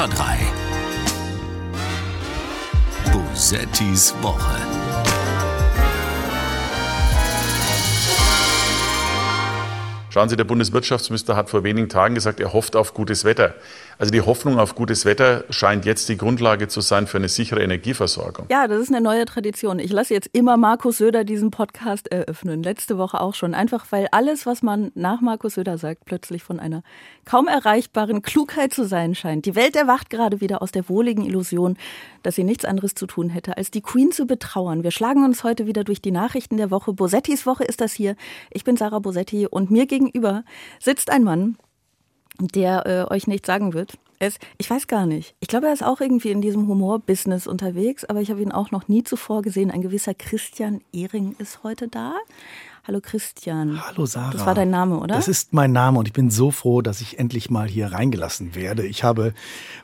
Extra 3. Bosettis Woche. Schauen Sie, der Bundeswirtschaftsminister hat vor wenigen Tagen gesagt, er hofft auf gutes Wetter. Also die Hoffnung auf gutes Wetter scheint jetzt die Grundlage zu sein für eine sichere Energieversorgung. Ja, das ist eine neue Tradition. Ich lasse jetzt immer Markus Söder diesen Podcast eröffnen. Letzte Woche auch schon. Einfach weil alles, was man nach Markus Söder sagt, plötzlich von einer kaum erreichbaren Klugheit zu sein scheint. Die Welt erwacht gerade wieder aus der wohligen Illusion, dass sie nichts anderes zu tun hätte, als die Queen zu betrauern. Wir schlagen uns heute wieder durch die Nachrichten der Woche. Bosettis Woche ist das hier. Ich bin Sarah Bosetti und mir gegenüber sitzt ein Mann, der äh, euch nichts sagen wird. Es, ich weiß gar nicht. Ich glaube, er ist auch irgendwie in diesem Humor-Business unterwegs, aber ich habe ihn auch noch nie zuvor gesehen. Ein gewisser Christian Ehring ist heute da. Hallo Christian. Hallo Sarah. Das war dein Name, oder? Das ist mein Name und ich bin so froh, dass ich endlich mal hier reingelassen werde. Ich habe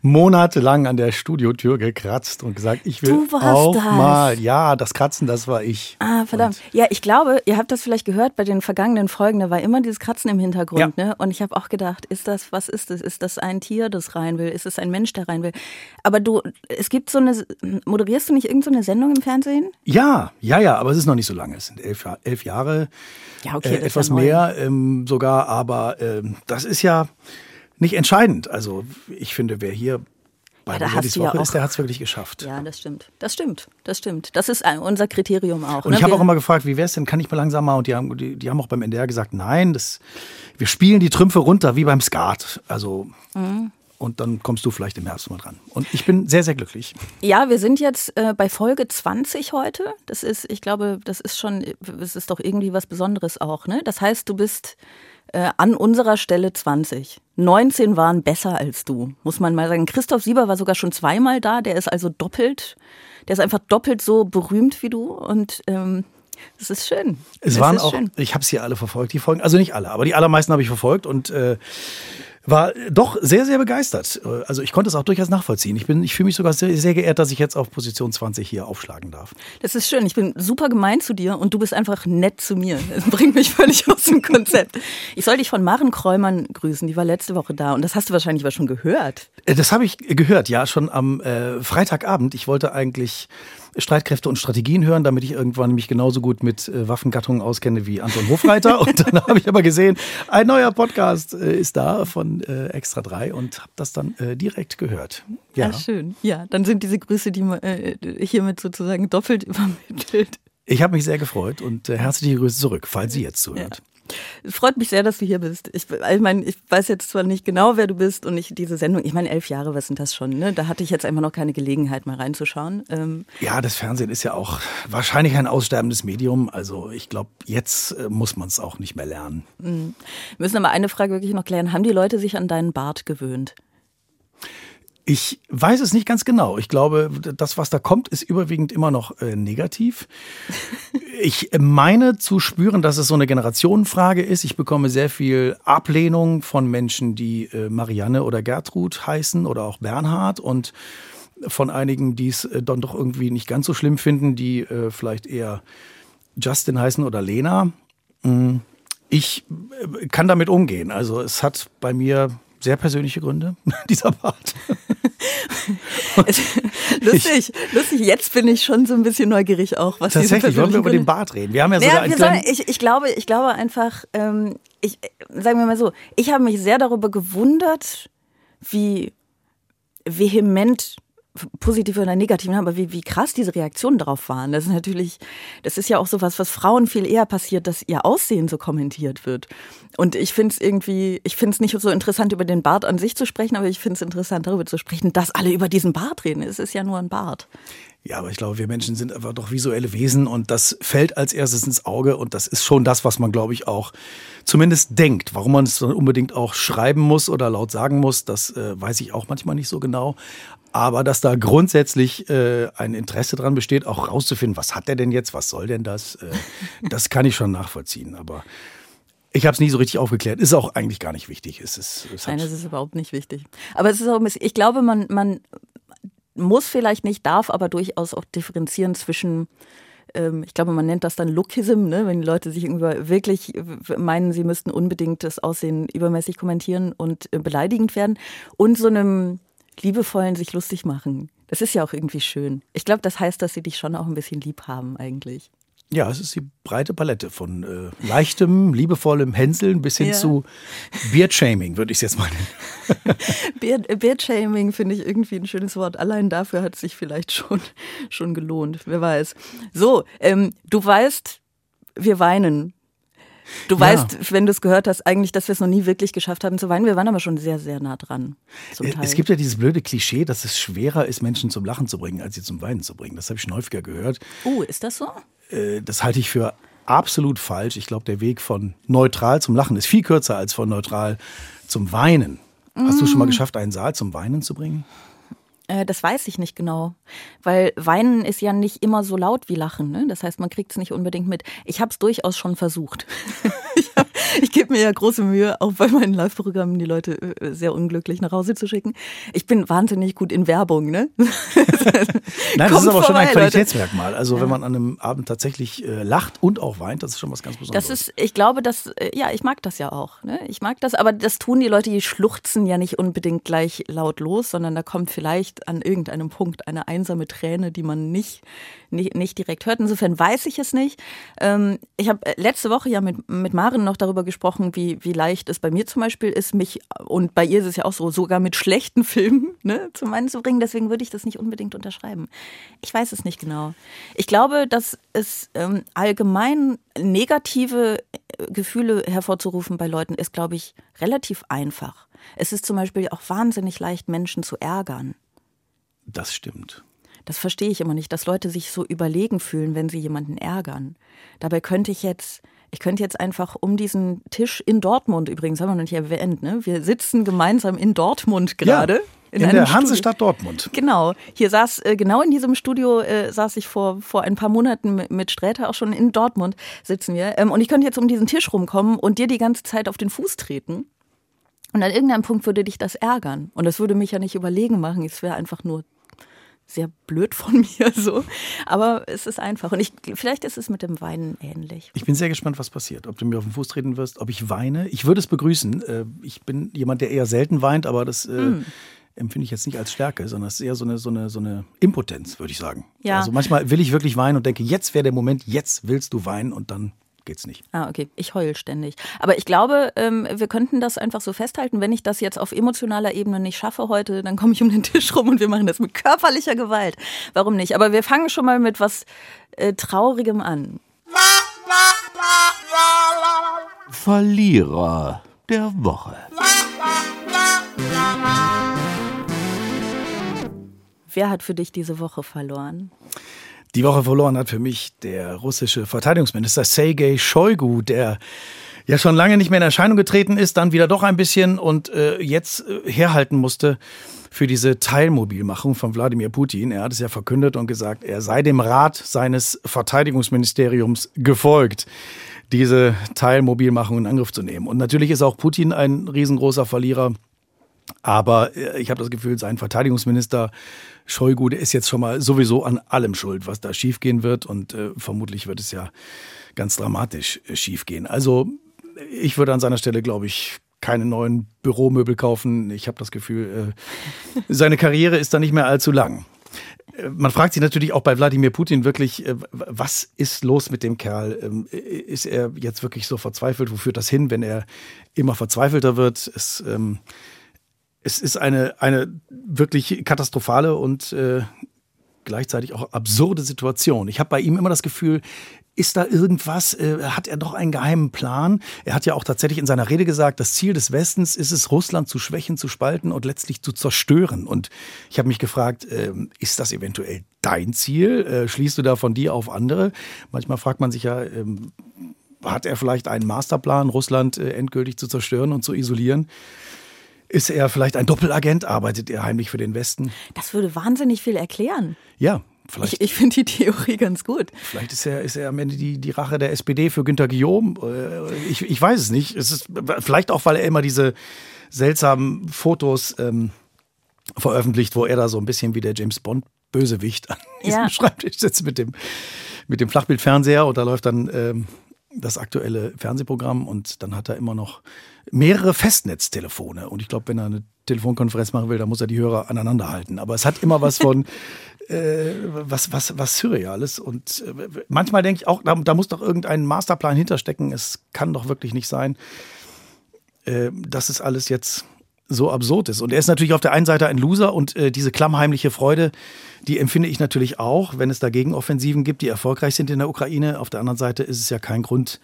monatelang an der Studiotür gekratzt und gesagt, ich will auch das. mal. Ja, das Kratzen, das war ich. Ah, verdammt. Und ja, ich glaube, ihr habt das vielleicht gehört bei den vergangenen Folgen, da war immer dieses Kratzen im Hintergrund. Ja. Ne? Und ich habe auch gedacht, ist das, was ist das? Ist das ein Tier, das rein will? Ist es ein Mensch, der rein will? Aber du, es gibt so eine, moderierst du nicht irgendeine so Sendung im Fernsehen? Ja, ja, ja, aber es ist noch nicht so lange. Es sind elf, elf Jahre ja, okay, äh, etwas mehr ähm, sogar, aber ähm, das ist ja nicht entscheidend. Also ich finde, wer hier bei ja, Woche ja ist, der hat es wirklich geschafft. Ja, das stimmt. Das stimmt. Das stimmt. Das ist unser Kriterium auch. Und ne? ich habe auch immer gefragt, wie wäre es denn? Kann ich mal langsamer? Und die haben, die, die haben auch beim NDR gesagt, nein, das, wir spielen die Trümpfe runter wie beim Skat. Also mhm und dann kommst du vielleicht im Herbst mal dran. Und ich bin sehr, sehr glücklich. Ja, wir sind jetzt äh, bei Folge 20 heute. Das ist, ich glaube, das ist schon, es ist doch irgendwie was Besonderes auch. Ne? Das heißt, du bist äh, an unserer Stelle 20. 19 waren besser als du, muss man mal sagen. Christoph Sieber war sogar schon zweimal da. Der ist also doppelt, der ist einfach doppelt so berühmt wie du. Und ähm, das ist schön. Es das waren auch, schön. ich habe sie alle verfolgt, die Folgen. Also nicht alle, aber die allermeisten habe ich verfolgt. Und äh, war doch sehr, sehr begeistert. Also ich konnte es auch durchaus nachvollziehen. Ich, bin, ich fühle mich sogar sehr, sehr geehrt, dass ich jetzt auf Position 20 hier aufschlagen darf. Das ist schön. Ich bin super gemein zu dir und du bist einfach nett zu mir. Das bringt mich völlig aus dem Konzept. Ich soll dich von Maren Kräumann grüßen. Die war letzte Woche da und das hast du wahrscheinlich aber schon gehört. Äh, das habe ich gehört, ja, schon am äh, Freitagabend. Ich wollte eigentlich Streitkräfte und Strategien hören, damit ich irgendwann mich genauso gut mit äh, Waffengattungen auskenne wie Anton Hofreiter. und dann habe ich aber gesehen, ein neuer Podcast äh, ist da von äh, Extra 3 und habe das dann äh, direkt gehört. Ja. ja. schön. Ja, dann sind diese Grüße, die man äh, hiermit sozusagen doppelt übermittelt. Ich habe mich sehr gefreut und äh, herzliche Grüße zurück, falls sie jetzt zuhört. Ja. Es freut mich sehr, dass du hier bist. Ich, ich meine, ich weiß jetzt zwar nicht genau, wer du bist und ich diese Sendung, ich meine, elf Jahre, was sind das schon? Ne? Da hatte ich jetzt einfach noch keine Gelegenheit, mal reinzuschauen. Ähm ja, das Fernsehen ist ja auch wahrscheinlich ein aussterbendes Medium. Also ich glaube, jetzt äh, muss man es auch nicht mehr lernen. Mhm. Wir müssen aber eine Frage wirklich noch klären. Haben die Leute sich an deinen Bart gewöhnt? Ich weiß es nicht ganz genau. Ich glaube, das, was da kommt, ist überwiegend immer noch äh, negativ. Ich meine zu spüren, dass es so eine Generationenfrage ist. Ich bekomme sehr viel Ablehnung von Menschen, die äh, Marianne oder Gertrud heißen oder auch Bernhard und von einigen, die es äh, dann doch irgendwie nicht ganz so schlimm finden, die äh, vielleicht eher Justin heißen oder Lena. Mm, ich äh, kann damit umgehen. Also es hat bei mir sehr persönliche Gründe, dieser Part. lustig, lustig. Jetzt bin ich schon so ein bisschen neugierig auch, was Tatsächlich, wollen wir über den Bart reden? Wir haben ja sogar naja, sollen, ich, ich, glaube, ich glaube einfach, ähm, ich, sagen wir mal so, ich habe mich sehr darüber gewundert, wie vehement positiv oder negativ, ne, aber wie, wie krass diese Reaktionen darauf waren. Das ist natürlich, das ist ja auch so was, was Frauen viel eher passiert, dass ihr Aussehen so kommentiert wird. Und ich finde es irgendwie, ich finde es nicht so interessant, über den Bart an sich zu sprechen, aber ich finde es interessant, darüber zu sprechen, dass alle über diesen Bart reden. Es ist ja nur ein Bart. Ja, aber ich glaube, wir Menschen sind einfach doch visuelle Wesen und das fällt als erstes ins Auge und das ist schon das, was man, glaube ich, auch zumindest denkt. Warum man es dann unbedingt auch schreiben muss oder laut sagen muss, das äh, weiß ich auch manchmal nicht so genau. Aber dass da grundsätzlich äh, ein Interesse dran besteht, auch rauszufinden, was hat der denn jetzt, was soll denn das, äh, das kann ich schon nachvollziehen. Aber ich habe es nie so richtig aufgeklärt. Ist auch eigentlich gar nicht wichtig. Es ist, es Nein, das ist überhaupt nicht wichtig. Aber es ist auch, ich glaube, man, man muss vielleicht nicht, darf aber durchaus auch differenzieren zwischen ähm, ich glaube, man nennt das dann Lookism, ne? wenn die Leute sich irgendwie wirklich meinen, sie müssten unbedingt das Aussehen übermäßig kommentieren und äh, beleidigend werden. Und so einem liebevollen sich lustig machen. Das ist ja auch irgendwie schön. Ich glaube, das heißt, dass sie dich schon auch ein bisschen lieb haben eigentlich. Ja, es ist die breite Palette von äh, leichtem, liebevollem Hänseln bis hin ja. zu Beard-Shaming, würde ich es jetzt mal nennen. Beard, Beard-Shaming finde ich irgendwie ein schönes Wort. Allein dafür hat es sich vielleicht schon, schon gelohnt, wer weiß. So, ähm, du weißt, wir weinen. Du ja. weißt, wenn du es gehört hast, eigentlich, dass wir es noch nie wirklich geschafft haben zu weinen. Wir waren aber schon sehr, sehr nah dran. Äh, es gibt ja dieses blöde Klischee, dass es schwerer ist, Menschen zum Lachen zu bringen, als sie zum Weinen zu bringen. Das habe ich schon häufiger gehört. Oh, ist das so? Äh, das halte ich für absolut falsch. Ich glaube, der Weg von neutral zum Lachen ist viel kürzer als von neutral zum Weinen. Hast du schon mal mm. geschafft, einen Saal zum Weinen zu bringen? Äh, das weiß ich nicht genau, weil Weinen ist ja nicht immer so laut wie Lachen. Ne? Das heißt, man kriegt es nicht unbedingt mit. Ich habe es durchaus schon versucht. ich, ich gebe mir ja große Mühe, auch bei meinen Live-Programmen die Leute äh, sehr unglücklich nach Hause zu schicken. Ich bin wahnsinnig gut in Werbung. Ne? Nein, das ist aber vorbei, schon ein Qualitätsmerkmal. Also ja. wenn man an einem Abend tatsächlich äh, lacht und auch weint, das ist schon was ganz Besonderes. Das ist, ich glaube, dass äh, ja, ich mag das ja auch. Ne? Ich mag das, aber das tun die Leute, die schluchzen ja nicht unbedingt gleich laut los, sondern da kommt vielleicht an irgendeinem Punkt eine einsame Träne, die man nicht nicht, nicht direkt hört. Insofern weiß ich es nicht. Ähm, ich habe letzte Woche ja mit, mit Maren noch darüber gesprochen, wie, wie leicht es bei mir zum Beispiel ist, mich, und bei ihr ist es ja auch so, sogar mit schlechten Filmen ne, zum einen zu bringen. Deswegen würde ich das nicht unbedingt unterschreiben. Ich weiß es nicht genau. Ich glaube, dass es ähm, allgemein negative äh, Gefühle hervorzurufen bei Leuten ist, glaube ich, relativ einfach. Es ist zum Beispiel auch wahnsinnig leicht, Menschen zu ärgern. Das stimmt. Das verstehe ich immer nicht, dass Leute sich so überlegen fühlen, wenn sie jemanden ärgern. Dabei könnte ich jetzt, ich könnte jetzt einfach um diesen Tisch in Dortmund übrigens, haben wir noch nicht erwähnt, ne? Wir sitzen gemeinsam in Dortmund gerade. Ja. In, in der Hansestadt Dortmund. Genau. Hier saß, äh, genau in diesem Studio äh, saß ich vor, vor ein paar Monaten mit, mit Sträter auch schon in Dortmund sitzen wir. Ähm, und ich könnte jetzt um diesen Tisch rumkommen und dir die ganze Zeit auf den Fuß treten. Und an irgendeinem Punkt würde dich das ärgern. Und das würde mich ja nicht überlegen machen. Es wäre einfach nur sehr blöd von mir so. Aber es ist einfach. Und ich, vielleicht ist es mit dem Weinen ähnlich. Ich bin sehr gespannt, was passiert. Ob du mir auf den Fuß treten wirst, ob ich weine. Ich würde es begrüßen. Äh, ich bin jemand, der eher selten weint, aber das mm. empfinde ich jetzt nicht als Stärke, sondern es ist eher so eine, so eine, so eine Impotenz, würde ich sagen. Ja. Also manchmal will ich wirklich weinen und denke, jetzt wäre der Moment, jetzt willst du weinen und dann geht's nicht. Ah, okay. Ich heul ständig. Aber ich glaube, ähm, wir könnten das einfach so festhalten. Wenn ich das jetzt auf emotionaler Ebene nicht schaffe heute, dann komme ich um den Tisch rum und wir machen das mit körperlicher Gewalt. Warum nicht? Aber wir fangen schon mal mit was äh, Traurigem an. Verlierer der Woche. Wer hat für dich diese Woche verloren? Die Woche verloren hat für mich der russische Verteidigungsminister Sergei Shoigu, der ja schon lange nicht mehr in Erscheinung getreten ist, dann wieder doch ein bisschen und äh, jetzt äh, herhalten musste für diese Teilmobilmachung von Wladimir Putin. Er hat es ja verkündet und gesagt, er sei dem Rat seines Verteidigungsministeriums gefolgt, diese Teilmobilmachung in Angriff zu nehmen. Und natürlich ist auch Putin ein riesengroßer Verlierer. Aber äh, ich habe das Gefühl, sein Verteidigungsminister Scheugu, der ist jetzt schon mal sowieso an allem schuld, was da schiefgehen wird. Und äh, vermutlich wird es ja ganz dramatisch äh, schiefgehen. Also ich würde an seiner Stelle, glaube ich, keine neuen Büromöbel kaufen. Ich habe das Gefühl, äh, seine Karriere ist da nicht mehr allzu lang. Äh, man fragt sich natürlich auch bei Wladimir Putin wirklich, was ist los mit dem Kerl? Ähm, ist er jetzt wirklich so verzweifelt? Wo führt das hin, wenn er immer verzweifelter wird? Es, ähm, es ist eine, eine wirklich katastrophale und äh, gleichzeitig auch absurde Situation. Ich habe bei ihm immer das Gefühl, ist da irgendwas? Äh, hat er doch einen geheimen Plan? Er hat ja auch tatsächlich in seiner Rede gesagt, das Ziel des Westens ist es, Russland zu schwächen, zu spalten und letztlich zu zerstören. Und ich habe mich gefragt, äh, ist das eventuell dein Ziel? Äh, schließt du da von dir auf andere? Manchmal fragt man sich ja, ähm, hat er vielleicht einen Masterplan, Russland äh, endgültig zu zerstören und zu isolieren? Ist er vielleicht ein Doppelagent? Arbeitet er heimlich für den Westen? Das würde wahnsinnig viel erklären. Ja, Vielleicht, ich, ich finde die Theorie ganz gut. Vielleicht ist er, ist er am Ende die, die Rache der SPD für Günter Guillaume. Äh, ich, ich weiß es nicht. Es ist vielleicht auch, weil er immer diese seltsamen Fotos ähm, veröffentlicht, wo er da so ein bisschen wie der James Bond Bösewicht an diesem ja. Schreibtisch sitzt mit dem, mit dem Flachbildfernseher und da läuft dann ähm, das aktuelle Fernsehprogramm und dann hat er immer noch mehrere Festnetztelefone. Und ich glaube, wenn er eine Telefonkonferenz machen will, dann muss er die Hörer aneinander halten. Aber es hat immer was von äh, was, was, was Surreales. Und äh, manchmal denke ich auch, da, da, muss doch irgendein Masterplan hinterstecken. Es kann doch wirklich nicht sein, äh, dass es alles jetzt so absurd ist. Und er ist natürlich auf der einen Seite ein Loser und äh, diese klammheimliche Freude, die empfinde ich natürlich auch, wenn es dagegen Offensiven gibt, die erfolgreich sind in der Ukraine. Auf der anderen Seite ist es ja kein Grund,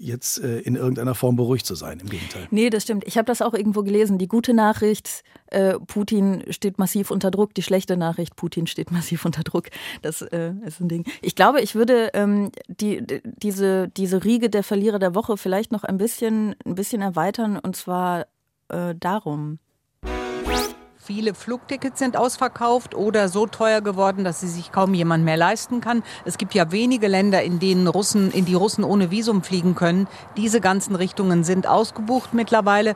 jetzt äh, in irgendeiner Form beruhigt zu sein. Im Gegenteil. Nee, das stimmt. Ich habe das auch irgendwo gelesen. Die gute Nachricht, äh, Putin steht massiv unter Druck. Die schlechte Nachricht, Putin steht massiv unter Druck. Das äh, ist ein Ding. Ich glaube, ich würde ähm, die, diese, diese Riege der Verlierer der Woche vielleicht noch ein bisschen, ein bisschen erweitern und zwar äh, darum. Viele Flugtickets sind ausverkauft oder so teuer geworden, dass sie sich kaum jemand mehr leisten kann. Es gibt ja wenige Länder, in denen Russen, in die Russen ohne Visum fliegen können. Diese ganzen Richtungen sind ausgebucht mittlerweile.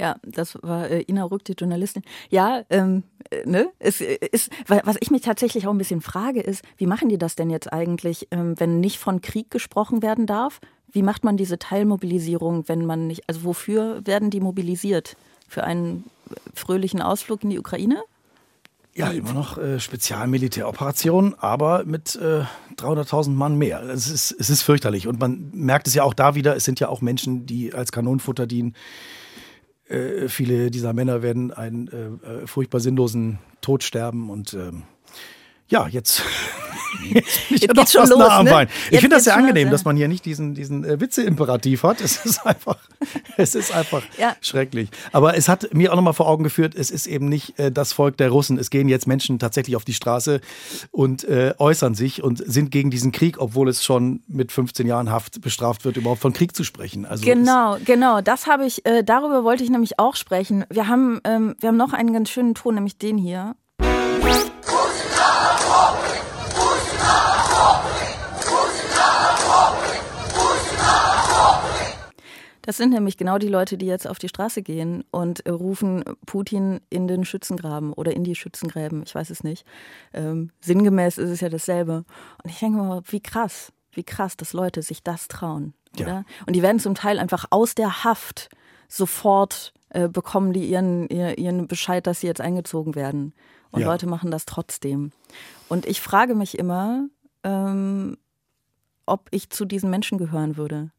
Ja, das war äh, Ina Rück, die Journalistin. Ja, ähm, äh, ne, es äh, ist, was ich mich tatsächlich auch ein bisschen frage, ist, wie machen die das denn jetzt eigentlich, ähm, wenn nicht von Krieg gesprochen werden darf? Wie macht man diese Teilmobilisierung, wenn man nicht, also wofür werden die mobilisiert? Für einen fröhlichen Ausflug in die Ukraine? Ja, immer noch äh, Spezialmilitäroperation, aber mit äh, 300.000 Mann mehr. Es ist, es ist fürchterlich. Und man merkt es ja auch da wieder, es sind ja auch Menschen, die als Kanonenfutter dienen. Äh, viele dieser Männer werden einen äh, äh, furchtbar sinnlosen Tod sterben und ähm, ja, jetzt, jetzt bin ich jetzt ja doch schon los, nah am ne? Ich finde das sehr angenehm, los, dass man hier nicht diesen, diesen äh, Witze-Imperativ hat. Es ist einfach, es ist einfach ja. schrecklich. Aber es hat mir auch nochmal vor Augen geführt, es ist eben nicht äh, das Volk der Russen. Es gehen jetzt Menschen tatsächlich auf die Straße und äh, äußern sich und sind gegen diesen Krieg, obwohl es schon mit 15 Jahren Haft bestraft wird, überhaupt von Krieg zu sprechen. Also genau, genau. Das habe ich, äh, darüber wollte ich nämlich auch sprechen. Wir haben, ähm, wir haben noch einen ganz schönen Ton, nämlich den hier. Das sind nämlich genau die Leute, die jetzt auf die Straße gehen und rufen Putin in den Schützengraben oder in die Schützengräben. Ich weiß es nicht. Ähm, sinngemäß ist es ja dasselbe. Und ich denke mal, wie krass, wie krass, dass Leute sich das trauen. Ja. Oder? Und die werden zum Teil einfach aus der Haft sofort äh, bekommen die ihren, ihren Bescheid, dass sie jetzt eingezogen werden. Und ja. Leute machen das trotzdem. Und ich frage mich immer, ähm, ob ich zu diesen Menschen gehören würde.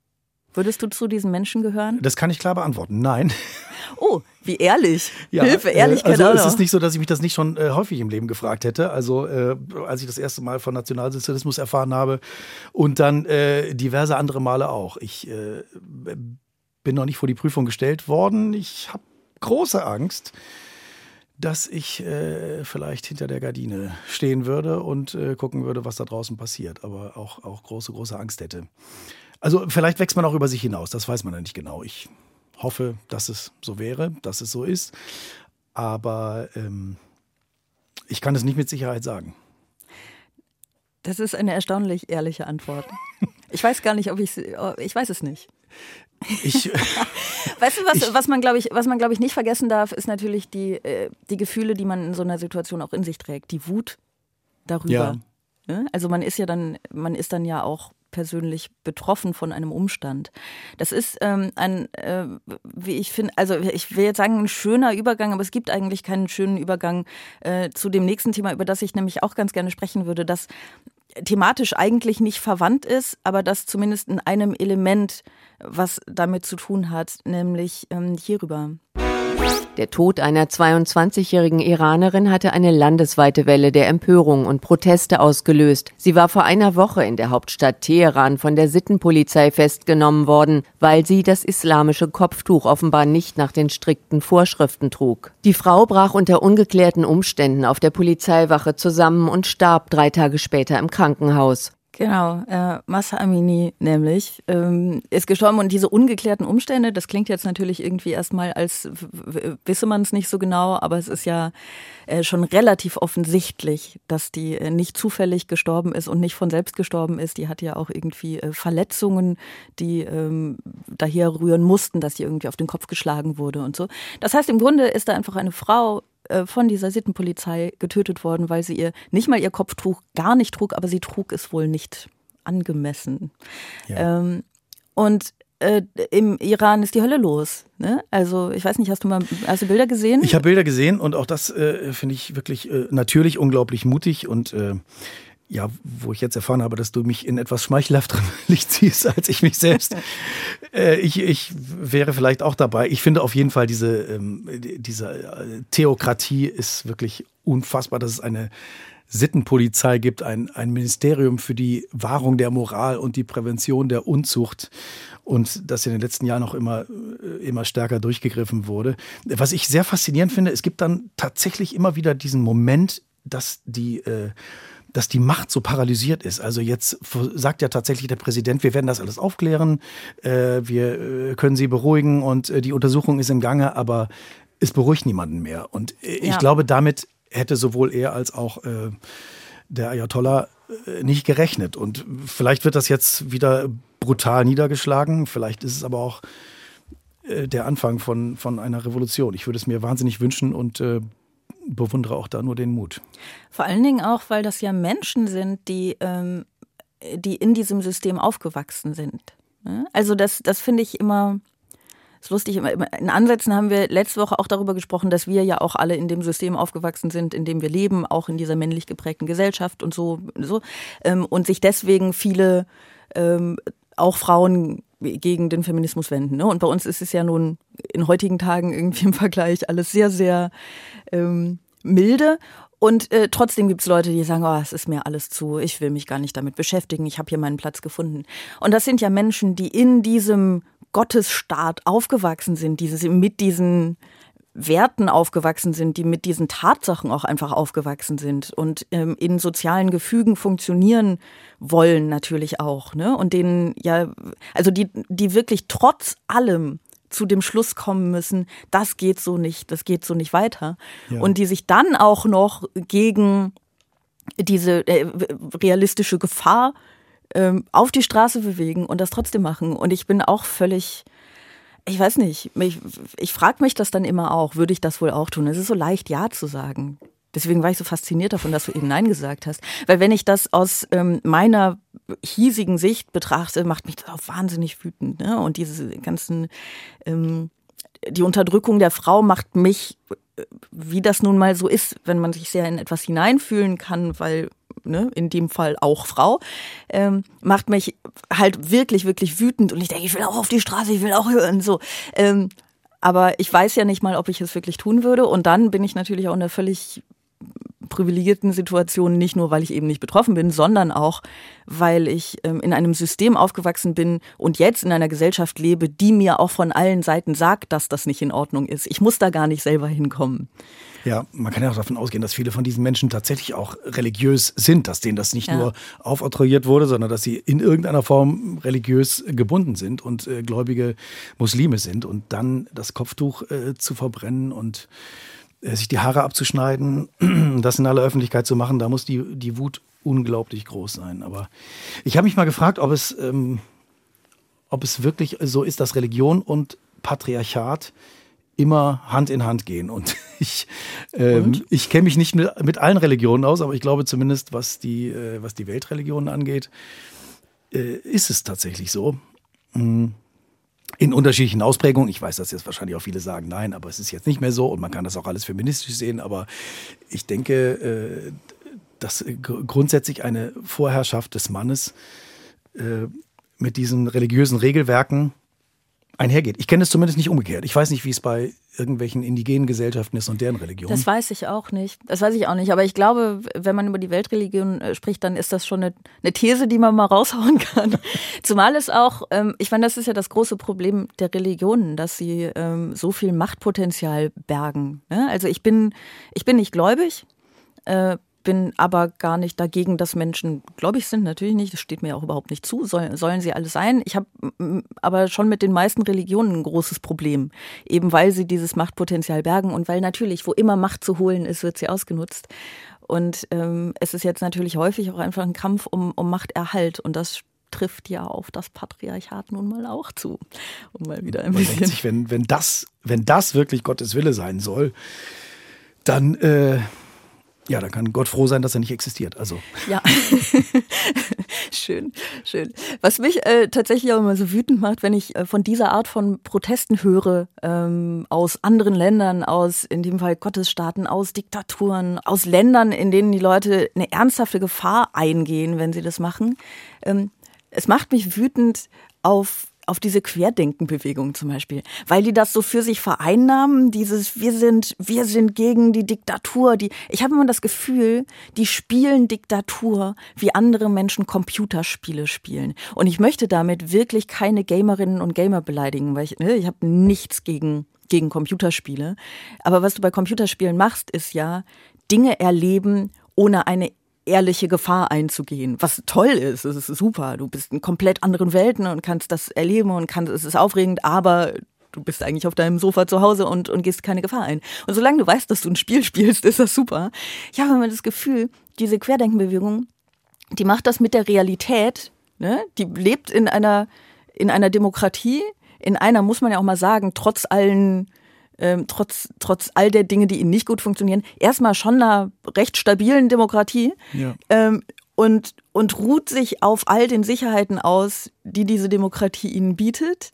Würdest du zu diesen Menschen gehören? Das kann ich klar beantworten. Nein. Oh, wie ehrlich. Ja, Hilfe, Ehrlichkeit. Also es ist nicht so, dass ich mich das nicht schon äh, häufig im Leben gefragt hätte. Also äh, als ich das erste Mal von Nationalsozialismus erfahren habe und dann äh, diverse andere Male auch. Ich äh, bin noch nicht vor die Prüfung gestellt worden. Ich habe große Angst, dass ich äh, vielleicht hinter der Gardine stehen würde und äh, gucken würde, was da draußen passiert. Aber auch, auch große, große Angst hätte. Also vielleicht wächst man auch über sich hinaus, das weiß man ja nicht genau. Ich hoffe, dass es so wäre, dass es so ist. Aber ähm, ich kann es nicht mit Sicherheit sagen. Das ist eine erstaunlich ehrliche Antwort. Ich weiß gar nicht, ob ich ich weiß es nicht. Ich, weißt du, was, ich, was man, glaube ich, was man, ich, nicht vergessen darf, ist natürlich die, äh, die Gefühle, die man in so einer Situation auch in sich trägt. Die Wut darüber. Ja. Ne? Also man ist ja dann, man ist dann ja auch persönlich betroffen von einem Umstand. Das ist ähm, ein, äh, wie ich finde, also ich will jetzt sagen, ein schöner Übergang, aber es gibt eigentlich keinen schönen Übergang äh, zu dem nächsten Thema, über das ich nämlich auch ganz gerne sprechen würde, das thematisch eigentlich nicht verwandt ist, aber das zumindest in einem Element was damit zu tun hat, nämlich ähm, hierüber. Der Tod einer 22-jährigen Iranerin hatte eine landesweite Welle der Empörung und Proteste ausgelöst. Sie war vor einer Woche in der Hauptstadt Teheran von der Sittenpolizei festgenommen worden, weil sie das islamische Kopftuch offenbar nicht nach den strikten Vorschriften trug. Die Frau brach unter ungeklärten Umständen auf der Polizeiwache zusammen und starb drei Tage später im Krankenhaus. Genau, äh, Massa Amini nämlich ähm, ist gestorben und diese ungeklärten Umstände, das klingt jetzt natürlich irgendwie erstmal, als wisse man es nicht so genau, aber es ist ja äh, schon relativ offensichtlich, dass die äh, nicht zufällig gestorben ist und nicht von selbst gestorben ist. Die hat ja auch irgendwie äh, Verletzungen, die ähm, daher rühren mussten, dass sie irgendwie auf den Kopf geschlagen wurde und so. Das heißt, im Grunde ist da einfach eine Frau von dieser Sittenpolizei getötet worden, weil sie ihr nicht mal ihr Kopftuch gar nicht trug, aber sie trug es wohl nicht angemessen. Ja. Ähm, und äh, im Iran ist die Hölle los. Ne? Also ich weiß nicht, hast du mal hast du Bilder gesehen? Ich habe Bilder gesehen und auch das äh, finde ich wirklich äh, natürlich unglaublich mutig und äh, ja, wo ich jetzt erfahren habe, dass du mich in etwas schmeichelhafterem Licht siehst als ich mich selbst. äh, ich, ich wäre vielleicht auch dabei. Ich finde auf jeden Fall diese, ähm, diese äh, Theokratie ist wirklich unfassbar. dass es eine Sittenpolizei gibt, ein, ein Ministerium für die Wahrung der Moral und die Prävention der Unzucht und das in den letzten Jahren auch immer, äh, immer stärker durchgegriffen wurde. Was ich sehr faszinierend finde, es gibt dann tatsächlich immer wieder diesen Moment, dass die äh, dass die Macht so paralysiert ist. Also jetzt sagt ja tatsächlich der Präsident, wir werden das alles aufklären, äh, wir äh, können sie beruhigen und äh, die Untersuchung ist im Gange, aber es beruhigt niemanden mehr. Und äh, ich ja. glaube, damit hätte sowohl er als auch äh, der Ayatollah nicht gerechnet. Und vielleicht wird das jetzt wieder brutal niedergeschlagen. Vielleicht ist es aber auch der Anfang von, von einer Revolution. Ich würde es mir wahnsinnig wünschen und äh, bewundere auch da nur den Mut. Vor allen Dingen auch, weil das ja Menschen sind, die, ähm, die in diesem System aufgewachsen sind. Ne? Also das, das finde ich immer ist lustig, in Ansätzen haben wir letzte Woche auch darüber gesprochen, dass wir ja auch alle in dem System aufgewachsen sind, in dem wir leben, auch in dieser männlich geprägten Gesellschaft und so, so ähm, und sich deswegen viele ähm, auch Frauen gegen den Feminismus wenden. Ne? Und bei uns ist es ja nun in heutigen Tagen irgendwie im Vergleich alles sehr, sehr ähm, milde. Und äh, trotzdem gibt's Leute, die sagen, oh, es ist mir alles zu, ich will mich gar nicht damit beschäftigen, ich habe hier meinen Platz gefunden. Und das sind ja Menschen, die in diesem Gottesstaat aufgewachsen sind, die mit diesen Werten aufgewachsen sind, die mit diesen Tatsachen auch einfach aufgewachsen sind und ähm, in sozialen Gefügen funktionieren wollen natürlich auch, ne? Und denen ja, also die, die wirklich trotz allem zu dem Schluss kommen müssen, das geht so nicht, das geht so nicht weiter. Ja. Und die sich dann auch noch gegen diese äh, realistische Gefahr ähm, auf die Straße bewegen und das trotzdem machen. Und ich bin auch völlig, ich weiß nicht, ich, ich frage mich das dann immer auch, würde ich das wohl auch tun? Es ist so leicht, Ja zu sagen. Deswegen war ich so fasziniert davon, dass du eben Nein gesagt hast. Weil wenn ich das aus ähm, meiner hiesigen Sicht betrachte, macht mich das auch wahnsinnig wütend. Ne? Und diese ganzen, ähm, die Unterdrückung der Frau macht mich, äh, wie das nun mal so ist, wenn man sich sehr in etwas hineinfühlen kann, weil ne, in dem Fall auch Frau, ähm, macht mich halt wirklich, wirklich wütend und ich denke, ich will auch auf die Straße, ich will auch hören, so. Ähm, aber ich weiß ja nicht mal, ob ich es wirklich tun würde. Und dann bin ich natürlich auch in einer völlig privilegierten Situation, nicht nur, weil ich eben nicht betroffen bin, sondern auch, weil ich ähm, in einem System aufgewachsen bin und jetzt in einer Gesellschaft lebe, die mir auch von allen Seiten sagt, dass das nicht in Ordnung ist. Ich muss da gar nicht selber hinkommen. Ja, man kann ja auch davon ausgehen, dass viele von diesen Menschen tatsächlich auch religiös sind, dass denen das nicht ja. nur aufoktroyiert wurde, sondern dass sie in irgendeiner Form religiös gebunden sind und äh, gläubige Muslime sind und dann das Kopftuch äh, zu verbrennen und äh, sich die Haare abzuschneiden, das in aller Öffentlichkeit zu machen, da muss die, die Wut unglaublich groß sein. Aber ich habe mich mal gefragt, ob es, ähm, ob es wirklich so ist, dass Religion und Patriarchat immer Hand in Hand gehen. Und ich, ähm, ich kenne mich nicht mit, mit allen Religionen aus, aber ich glaube zumindest, was die, äh, was die Weltreligionen angeht, äh, ist es tatsächlich so. Mhm. In unterschiedlichen Ausprägungen. Ich weiß, dass jetzt wahrscheinlich auch viele sagen, nein, aber es ist jetzt nicht mehr so und man kann das auch alles feministisch sehen. Aber ich denke, äh, dass grundsätzlich eine Vorherrschaft des Mannes äh, mit diesen religiösen Regelwerken einhergeht. Ich kenne es zumindest nicht umgekehrt. Ich weiß nicht, wie es bei irgendwelchen indigenen Gesellschaften ist und deren Religion. Das weiß ich auch nicht. Das weiß ich auch nicht. Aber ich glaube, wenn man über die Weltreligion äh, spricht, dann ist das schon eine, eine These, die man mal raushauen kann. Zumal es auch, ähm, ich meine, das ist ja das große Problem der Religionen, dass sie ähm, so viel Machtpotenzial bergen. Ne? Also ich bin, ich bin nicht gläubig. Äh, bin aber gar nicht dagegen, dass Menschen gläubig sind. Natürlich nicht, das steht mir auch überhaupt nicht zu. Soll, sollen sie alles sein? Ich habe aber schon mit den meisten Religionen ein großes Problem. Eben weil sie dieses Machtpotenzial bergen und weil natürlich, wo immer Macht zu holen ist, wird sie ausgenutzt. Und ähm, es ist jetzt natürlich häufig auch einfach ein Kampf um, um Machterhalt. Und das trifft ja auf das Patriarchat nun mal auch zu. Um mal wieder ein bisschen. Sich, wenn, wenn, das, wenn das wirklich Gottes Wille sein soll, dann. Äh Ja, da kann Gott froh sein, dass er nicht existiert. Also. Ja. schön, schön. Was mich äh, tatsächlich auch immer so wütend macht, wenn ich äh, von dieser Art von Protesten höre, ähm, aus anderen Ländern, aus in dem Fall Gottesstaaten, aus Diktaturen, aus Ländern, in denen die Leute eine ernsthafte Gefahr eingehen, wenn sie das machen. Ähm, es macht mich wütend auf auf diese Querdenkenbewegung zum Beispiel, weil die das so für sich vereinnahmen, dieses wir sind wir sind gegen die Diktatur, die ich habe immer das Gefühl, die spielen Diktatur, wie andere Menschen Computerspiele spielen. Und ich möchte damit wirklich keine Gamerinnen und Gamer beleidigen, weil ich ne, ich habe nichts gegen gegen Computerspiele, aber was du bei Computerspielen machst, ist ja Dinge erleben ohne eine ehrliche Gefahr einzugehen, was toll ist. Es ist super. Du bist in komplett anderen Welten und kannst das erleben und kannst, es ist aufregend, aber du bist eigentlich auf deinem Sofa zu Hause und, und gehst keine Gefahr ein. Und solange du weißt, dass du ein Spiel spielst, ist das super. Ich habe immer das Gefühl, diese Querdenkenbewegung, die macht das mit der Realität, ne? die lebt in einer, in einer Demokratie, in einer, muss man ja auch mal sagen, trotz allen ähm, trotz, trotz all der Dinge, die ihnen nicht gut funktionieren, erstmal schon einer recht stabilen Demokratie. Ja. Ähm, und, und ruht sich auf all den Sicherheiten aus, die diese Demokratie ihnen bietet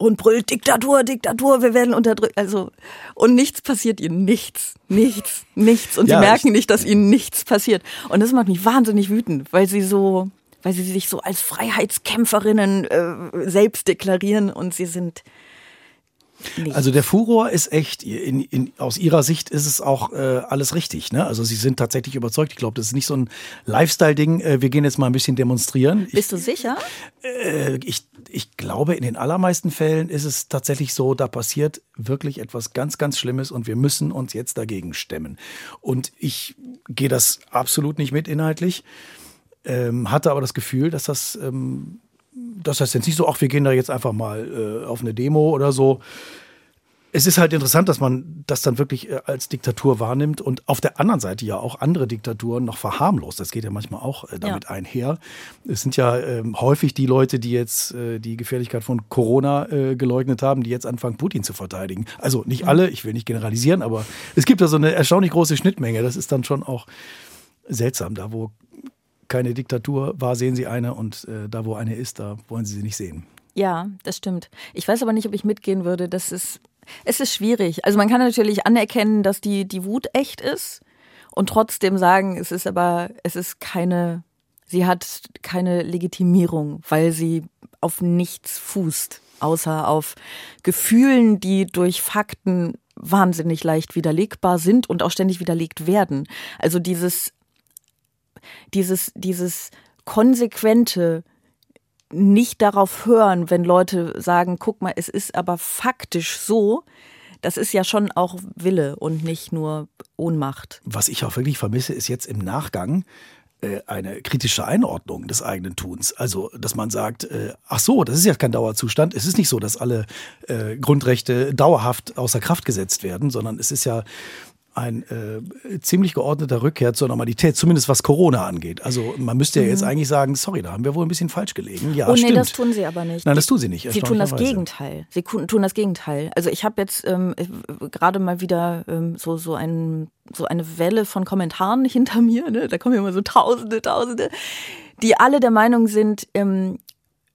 und brüllt Diktatur, Diktatur, wir werden unterdrückt. Also, und nichts passiert ihnen. Nichts, nichts, nichts. Und ja, sie merken nicht, dass ihnen nichts passiert. Und das macht mich wahnsinnig wütend, weil sie so, weil sie sich so als Freiheitskämpferinnen äh, selbst deklarieren und sie sind, Nichts. Also der Furor ist echt, in, in, aus ihrer Sicht ist es auch äh, alles richtig. Ne? Also sie sind tatsächlich überzeugt. Ich glaube, das ist nicht so ein Lifestyle-Ding. Äh, wir gehen jetzt mal ein bisschen demonstrieren. Bist du sicher? Äh, ich, ich glaube, in den allermeisten Fällen ist es tatsächlich so, da passiert wirklich etwas ganz, ganz Schlimmes und wir müssen uns jetzt dagegen stemmen. Und ich gehe das absolut nicht mit inhaltlich, ähm, hatte aber das Gefühl, dass das... Ähm, das heißt jetzt nicht so, ach, wir gehen da jetzt einfach mal äh, auf eine Demo oder so. Es ist halt interessant, dass man das dann wirklich äh, als Diktatur wahrnimmt und auf der anderen Seite ja auch andere Diktaturen noch verharmlost. Das geht ja manchmal auch äh, damit ja. einher. Es sind ja äh, häufig die Leute, die jetzt äh, die Gefährlichkeit von Corona äh, geleugnet haben, die jetzt anfangen, Putin zu verteidigen. Also nicht alle, ich will nicht generalisieren, aber es gibt da so eine erstaunlich große Schnittmenge. Das ist dann schon auch seltsam, da wo keine Diktatur war, sehen sie eine und äh, da, wo eine ist, da wollen sie sie nicht sehen. Ja, das stimmt. Ich weiß aber nicht, ob ich mitgehen würde. Das ist, es ist schwierig. Also man kann natürlich anerkennen, dass die, die Wut echt ist und trotzdem sagen, es ist aber, es ist keine, sie hat keine Legitimierung, weil sie auf nichts fußt, außer auf Gefühlen, die durch Fakten wahnsinnig leicht widerlegbar sind und auch ständig widerlegt werden. Also dieses dieses, dieses konsequente nicht darauf hören, wenn Leute sagen, guck mal, es ist aber faktisch so, das ist ja schon auch Wille und nicht nur Ohnmacht. Was ich auch wirklich vermisse, ist jetzt im Nachgang äh, eine kritische Einordnung des eigenen Tuns. Also, dass man sagt, äh, ach so, das ist ja kein Dauerzustand. Es ist nicht so, dass alle äh, Grundrechte dauerhaft außer Kraft gesetzt werden, sondern es ist ja ein äh, ziemlich geordneter Rückkehr zur Normalität, zumindest was Corona angeht. Also man müsste ja jetzt mhm. eigentlich sagen, sorry, da haben wir wohl ein bisschen falsch gelegen. Ja, oh nee, stimmt. das tun sie aber nicht. Nein, das tun sie nicht. Sie tun das Gegenteil. Sie tun das Gegenteil. Also ich habe jetzt ähm, gerade mal wieder ähm, so so ein so eine Welle von Kommentaren hinter mir. Ne? Da kommen immer so Tausende, Tausende, die alle der Meinung sind, ähm,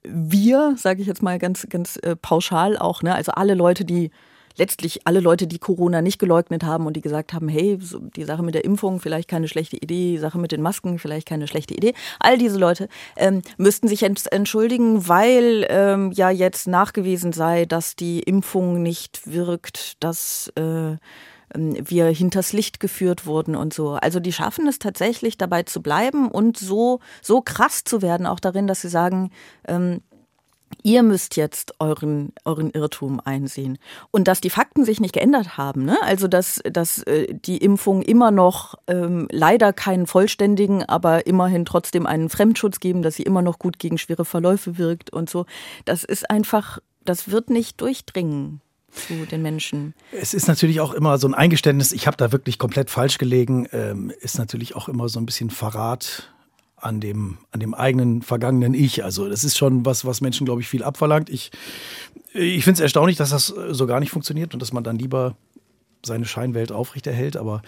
wir, sage ich jetzt mal ganz ganz äh, pauschal auch, ne? also alle Leute, die letztlich alle Leute, die Corona nicht geleugnet haben und die gesagt haben, hey, die Sache mit der Impfung vielleicht keine schlechte Idee, die Sache mit den Masken vielleicht keine schlechte Idee. All diese Leute ähm, müssten sich entschuldigen, weil ähm, ja jetzt nachgewiesen sei, dass die Impfung nicht wirkt, dass äh, ähm, wir hinters Licht geführt wurden und so. Also die schaffen es tatsächlich dabei zu bleiben und so, so krass zu werden, auch darin, dass sie sagen, ähm, Ihr müsst jetzt euren, euren Irrtum einsehen. Und dass die Fakten sich nicht geändert haben, ne? also dass, dass äh, die Impfung immer noch ähm, leider keinen vollständigen, aber immerhin trotzdem einen Fremdschutz geben, dass sie immer noch gut gegen schwere Verläufe wirkt und so. Das ist einfach, das wird nicht durchdringen zu den Menschen. Es ist natürlich auch immer so ein Eingeständnis, ich habe da wirklich komplett falsch gelegen, ähm, ist natürlich auch immer so ein bisschen Verrat an dem, an dem eigenen vergangenen Ich. Also das ist schon was, was Menschen, glaube ich, viel abverlangt. Ich, ich finde es erstaunlich, dass das so gar nicht funktioniert und dass man dann lieber seine Scheinwelt aufrechterhält, aber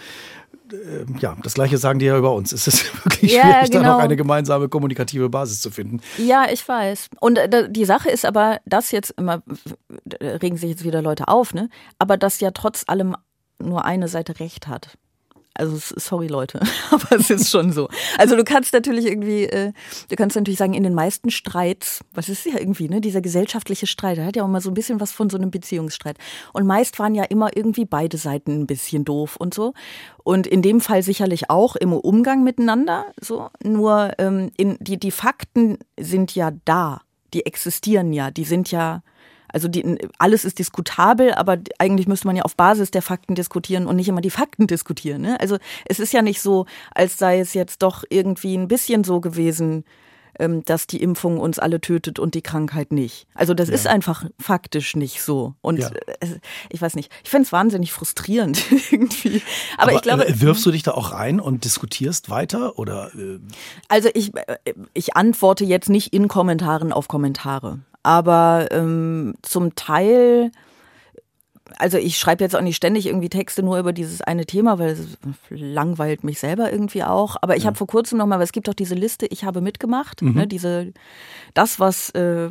äh, ja, das Gleiche sagen die ja über uns. Es ist wirklich Ja, schwierig, da genau. noch eine gemeinsame kommunikative Basis zu finden. Ja, ich weiß. Und äh, die Sache ist aber, dass jetzt immer, äh, regen sich jetzt wieder Leute auf, ne? Aber dass ja trotz allem nur eine Seite recht hat. Also sorry Leute, aber es ist schon so. Also du kannst natürlich irgendwie, äh, du kannst natürlich sagen, in den meisten Streits, was ist ja irgendwie, ne, dieser gesellschaftliche Streit, der hat ja auch mal so ein bisschen was von so einem Beziehungsstreit. Und meist waren ja immer irgendwie beide Seiten ein bisschen doof und so. Und in dem Fall sicherlich auch im Umgang miteinander. So, nur ähm, in, die die Fakten sind ja da, die existieren ja, die sind ja also die, alles ist diskutabel, aber eigentlich müsste man ja auf Basis der Fakten diskutieren und nicht immer die Fakten diskutieren. Ne? Also es ist ja nicht so, als sei es jetzt doch irgendwie ein bisschen so gewesen, ähm, dass die Impfung uns alle tötet und die Krankheit nicht. Also das ist einfach faktisch nicht so. Und Ja. äh, ich weiß nicht, ich finde es wahnsinnig frustrierend irgendwie. Aber, ich glaube, äh, wirfst du dich da auch rein und diskutierst weiter oder äh, Also ich, ich antworte jetzt nicht in Kommentaren auf Kommentare, aber ähm, zum Teil, also ich schreibe jetzt auch nicht ständig irgendwie Texte nur über dieses eine Thema, weil es langweilt mich selber irgendwie auch. Aber ich habe vor kurzem nochmal, weil es gibt doch diese Liste, ich habe mitgemacht, ne, diese, das, was äh,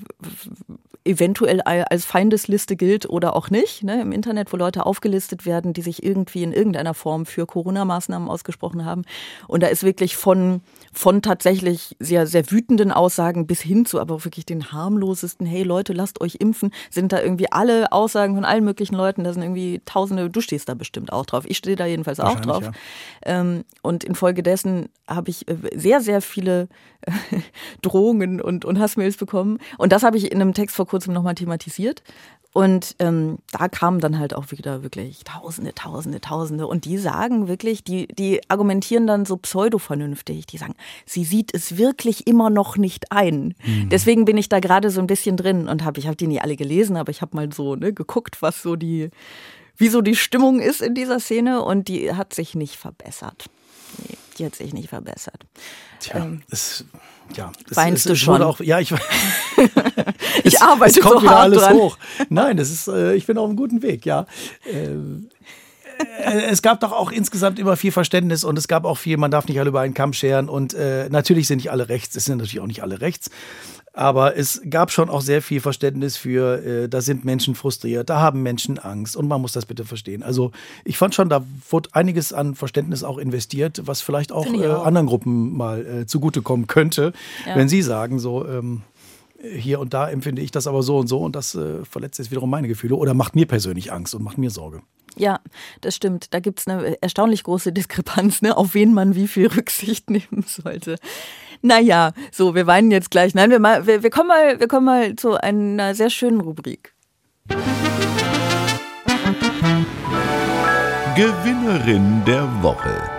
eventuell als Feindesliste gilt oder auch nicht, ne, im Internet, wo Leute aufgelistet werden, die sich irgendwie in irgendeiner Form für Corona-Maßnahmen ausgesprochen haben. Und da ist wirklich von, von tatsächlich sehr, sehr wütenden Aussagen bis hin zu aber wirklich den harmlosesten, hey Leute, lasst euch impfen, sind da irgendwie alle Aussagen von allen möglichen Leuten, da sind irgendwie tausende, du stehst da bestimmt auch drauf. Ich stehe da jedenfalls auch drauf. Ähm, und infolgedessen habe ich äh, sehr, sehr viele Drohungen und, und Hassmails bekommen. Und das habe ich in einem Text vor kurzem nochmal thematisiert. Und ähm, da kamen dann halt auch wieder wirklich Tausende, Tausende, Tausende. Und die sagen wirklich, die, die argumentieren dann so pseudo-vernünftig. Die sagen, sie sieht es wirklich immer noch nicht ein. Deswegen bin ich da gerade so ein bisschen drin und habe, ich habe die nicht alle gelesen, aber ich habe mal so ne, geguckt, was so die, wie so die Stimmung ist in dieser Szene und die hat sich nicht verbessert. Nee, die hat sich nicht verbessert. tja, es, ja, es, Weinst es, du schon? Auch, ja, ich, Ich arbeite es kommt so wieder hart alles dran. hoch. Nein, das ist, äh, ich bin auf einem guten Weg, ja. Ähm, äh, es gab doch auch insgesamt immer viel Verständnis und es gab auch viel, man darf nicht alle über einen Kamm scheren und äh, natürlich sind nicht alle rechts, es sind natürlich auch nicht alle rechts. Aber es gab schon auch sehr viel Verständnis für, äh, da sind Menschen frustriert, da haben Menschen Angst und man muss das bitte verstehen. Also ich fand schon, da wurde einiges an Verständnis auch investiert, was vielleicht auch, äh, auch. anderen Gruppen mal äh, zugutekommen könnte, Ja. wenn sie sagen, so, ähm, hier und da empfinde ich das aber so und so und das äh, verletzt jetzt wiederum meine Gefühle oder macht mir persönlich Angst und macht mir Sorge. Ja, das stimmt. Da gibt's eine erstaunlich große Diskrepanz, ne, auf wen man wie viel Rücksicht nehmen sollte. Naja, so, wir weinen jetzt gleich. Nein, wir, mal, wir, wir, kommen mal, wir kommen mal zu einer sehr schönen Rubrik. Gewinnerin der Woche.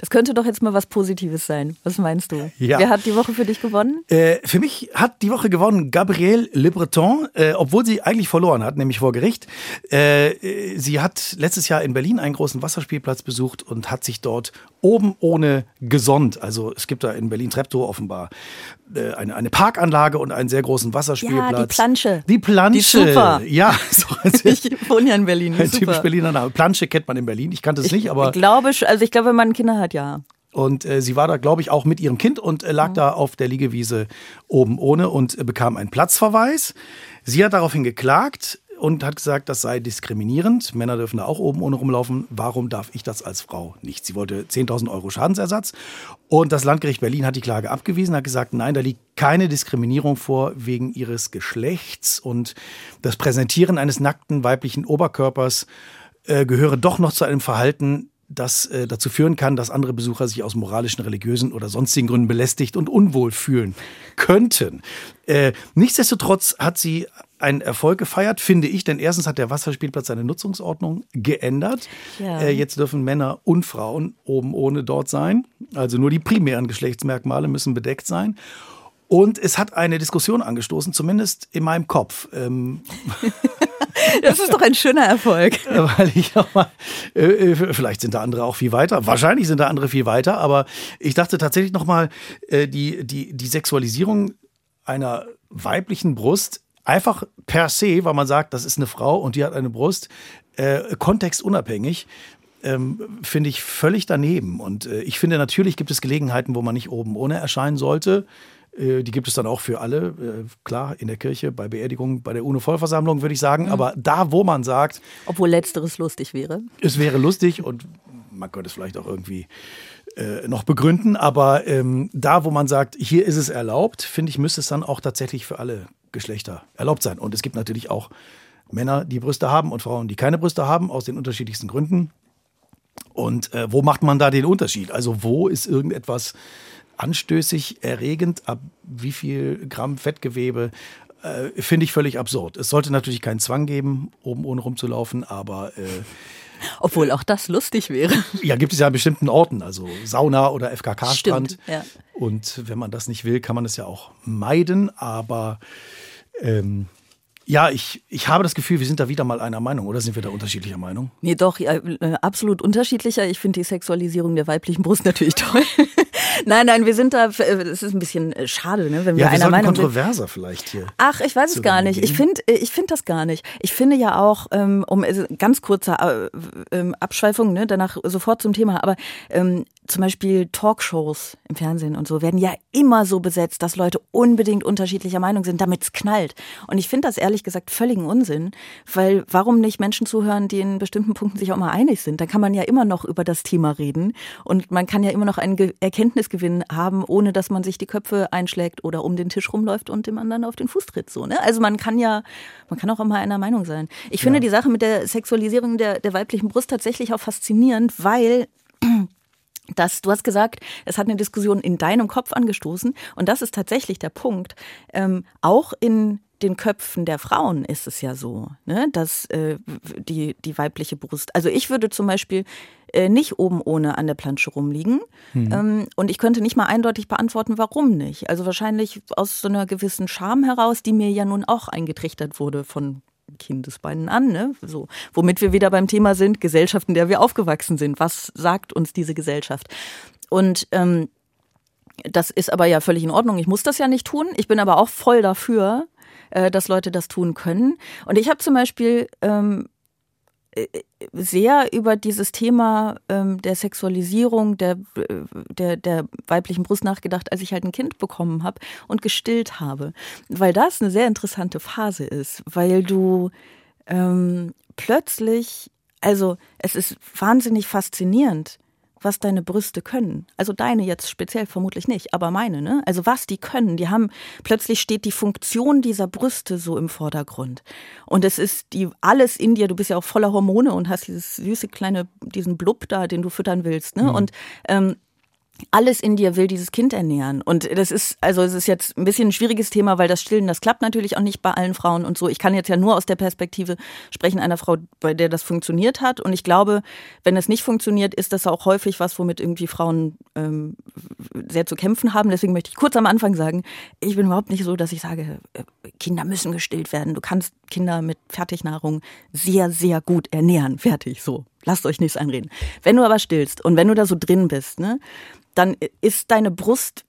Das könnte doch jetzt mal was Positives sein. Was meinst du? Ja. Wer hat die Woche für dich gewonnen? Äh, für mich hat die Woche gewonnen Gabrielle Le Breton, äh, obwohl sie eigentlich verloren hat, nämlich vor Gericht. Äh, äh, sie hat letztes Jahr in Berlin einen großen Wasserspielplatz besucht und hat sich dort oben ohne gesonnt. Also es gibt da in Berlin-Treptow offenbar äh, eine, eine Parkanlage und einen sehr großen Wasserspielplatz. Ja, die Plansche. Die Plansche. Die ist super. Ja, so, Ich wohne ja in Berlin. ein Super. typisch Berliner Name. Plansche kennt man in Berlin. Ich kannte es nicht, aber ich glaube, also ich glaube, wenn man Kinder hat, ja. und äh, sie war da, glaube ich, auch mit ihrem Kind und äh, lag da auf der Liegewiese oben ohne und äh, bekam einen Platzverweis. Sie hat daraufhin geklagt und hat gesagt, das sei diskriminierend. Männer dürfen da auch oben ohne rumlaufen. Warum darf ich das als Frau nicht? Sie wollte 10.000 Euro Schadensersatz. Und das Landgericht Berlin hat die Klage abgewiesen, hat gesagt, nein, da liegt keine Diskriminierung vor wegen ihres Geschlechts. Und das Präsentieren eines nackten weiblichen Oberkörpers äh, gehöre doch noch zu einem Verhalten, das äh, dazu führen kann, dass andere Besucher sich aus moralischen, religiösen oder sonstigen Gründen belästigt und unwohl fühlen könnten. Äh, nichtsdestotrotz hat sie einen Erfolg gefeiert, finde ich, denn erstens hat der Wasserspielplatz seine Nutzungsordnung geändert. Ja. Äh, jetzt dürfen Männer und Frauen oben ohne dort sein. Also nur die primären Geschlechtsmerkmale müssen bedeckt sein. Und es hat eine Diskussion angestoßen, zumindest in meinem Kopf. Ähm, Das ist doch ein schöner Erfolg. weil ich auch mal, äh, äh, vielleicht sind da andere auch viel weiter, wahrscheinlich sind da andere viel weiter, aber ich dachte tatsächlich nochmal, äh, die, die, die Sexualisierung einer weiblichen Brust einfach per se, weil man sagt, das ist eine Frau und die hat eine Brust, äh, kontextunabhängig, ähm, finde ich völlig daneben. Und äh, ich finde, natürlich gibt es Gelegenheiten, wo man nicht oben ohne erscheinen sollte. Äh, die gibt es dann auch für alle, äh, klar, in der Kirche, bei Beerdigungen, bei der UNO-Vollversammlung, würde ich sagen. Mhm. Aber da, wo man sagt. Obwohl letzteres lustig wäre. Es wäre lustig und man könnte es vielleicht auch irgendwie äh, noch begründen. Aber ähm, da, wo man sagt, hier ist es erlaubt, finde ich, müsste es dann auch tatsächlich für alle Geschlechter erlaubt sein. Und es gibt natürlich auch Männer, die Brüste haben und Frauen, die keine Brüste haben, aus den unterschiedlichsten Gründen. Und äh, wo macht man da den Unterschied? Also wo ist irgendetwas anstößig, erregend, ab wie viel Gramm Fettgewebe, äh, finde ich völlig absurd. Es sollte natürlich keinen Zwang geben, oben ohne rumzulaufen, aber äh, obwohl auch das lustig wäre. Ja, gibt es ja an bestimmten Orten, also Sauna oder FKK-Strand. Ja. Und wenn man das nicht will, kann man es ja auch meiden. Aber ähm, ja, ich, ich habe das Gefühl, wir sind da wieder mal einer Meinung, oder sind wir da unterschiedlicher Meinung? Nee, doch, ja, äh, absolut unterschiedlicher. Ich finde die Sexualisierung der weiblichen Brust natürlich toll. nein, nein, wir sind da, es ist ein bisschen äh, schade, ne, wenn wir, ja, wir einer Meinung sind. kontroverser vielleicht hier. Ach, ich weiß es gar nicht. Ich finde äh, ich finde das gar nicht. Ich finde ja auch, ähm, um ganz kurze ähm, Abschweifung, ne, danach sofort zum Thema, aber ähm, zum Beispiel Talkshows im Fernsehen und so werden ja immer so besetzt, dass Leute unbedingt unterschiedlicher Meinung sind, damit es knallt. Und ich finde das ehrlich gesagt völligen Unsinn, weil warum nicht Menschen zuhören, die in bestimmten Punkten sich auch mal einig sind? Da kann man ja immer noch über das Thema reden und man kann ja immer noch einen Erkenntnisgewinn haben, ohne dass man sich die Köpfe einschlägt oder um den Tisch rumläuft und dem anderen auf den Fuß tritt. So, ne? Also man kann ja, man kann auch immer einer Meinung sein. Ich finde ja. die Sache mit der Sexualisierung der, der weiblichen Brust tatsächlich auch faszinierend, weil dass du hast gesagt, es hat eine Diskussion in deinem Kopf angestoßen und das ist tatsächlich der Punkt. Ähm, auch in den Köpfen der Frauen ist es ja so, ne, dass äh, die, die weibliche Brust, also ich würde zum Beispiel äh, nicht oben ohne an der Plansche rumliegen ähm, und ich könnte nicht mal eindeutig beantworten, warum nicht. Also wahrscheinlich aus so einer gewissen Scham heraus, die mir ja nun auch eingetrichtert wurde von Kindesbeinen an, ne? So, womit wir wieder beim Thema sind, Gesellschaft, in der wir aufgewachsen sind. Was sagt uns diese Gesellschaft? Und ähm, das ist aber ja völlig in Ordnung. Ich muss das ja nicht tun. Ich bin aber auch voll dafür, äh, dass Leute das tun können. Und ich habe zum Beispiel ähm, äh, sehr über dieses Thema ähm, der Sexualisierung der, äh, der, der weiblichen Brust nachgedacht, als ich halt ein Kind bekommen habe und gestillt habe. Weil das eine sehr interessante Phase ist, weil du ähm, plötzlich, also es ist wahnsinnig faszinierend, was deine Brüste können. Also deine jetzt speziell vermutlich nicht, aber meine, ne? Also was die können. Die haben, plötzlich steht die Funktion dieser Brüste so im Vordergrund. Und es ist die, alles in dir, du bist ja auch voller Hormone und hast dieses süße kleine, diesen Blub da, den du füttern willst, ne? Mhm. Und, ähm, alles in dir will dieses Kind ernähren. Und das ist, also es ist jetzt ein bisschen ein schwieriges Thema, weil das Stillen, das klappt natürlich auch nicht bei allen Frauen und so. Ich kann jetzt ja nur aus der Perspektive sprechen einer Frau, bei der das funktioniert hat. Und ich glaube, wenn es nicht funktioniert, ist das auch häufig was, womit irgendwie Frauen ähm, sehr zu kämpfen haben. Deswegen möchte ich kurz am Anfang sagen, ich bin überhaupt nicht so, dass ich sage, äh, Kinder müssen gestillt werden. Du kannst Kinder mit Fertignahrung sehr, sehr gut ernähren. Fertig, so. Lasst euch nichts einreden. Wenn du aber stillst und wenn du da so drin bist, ne, dann ist deine Brust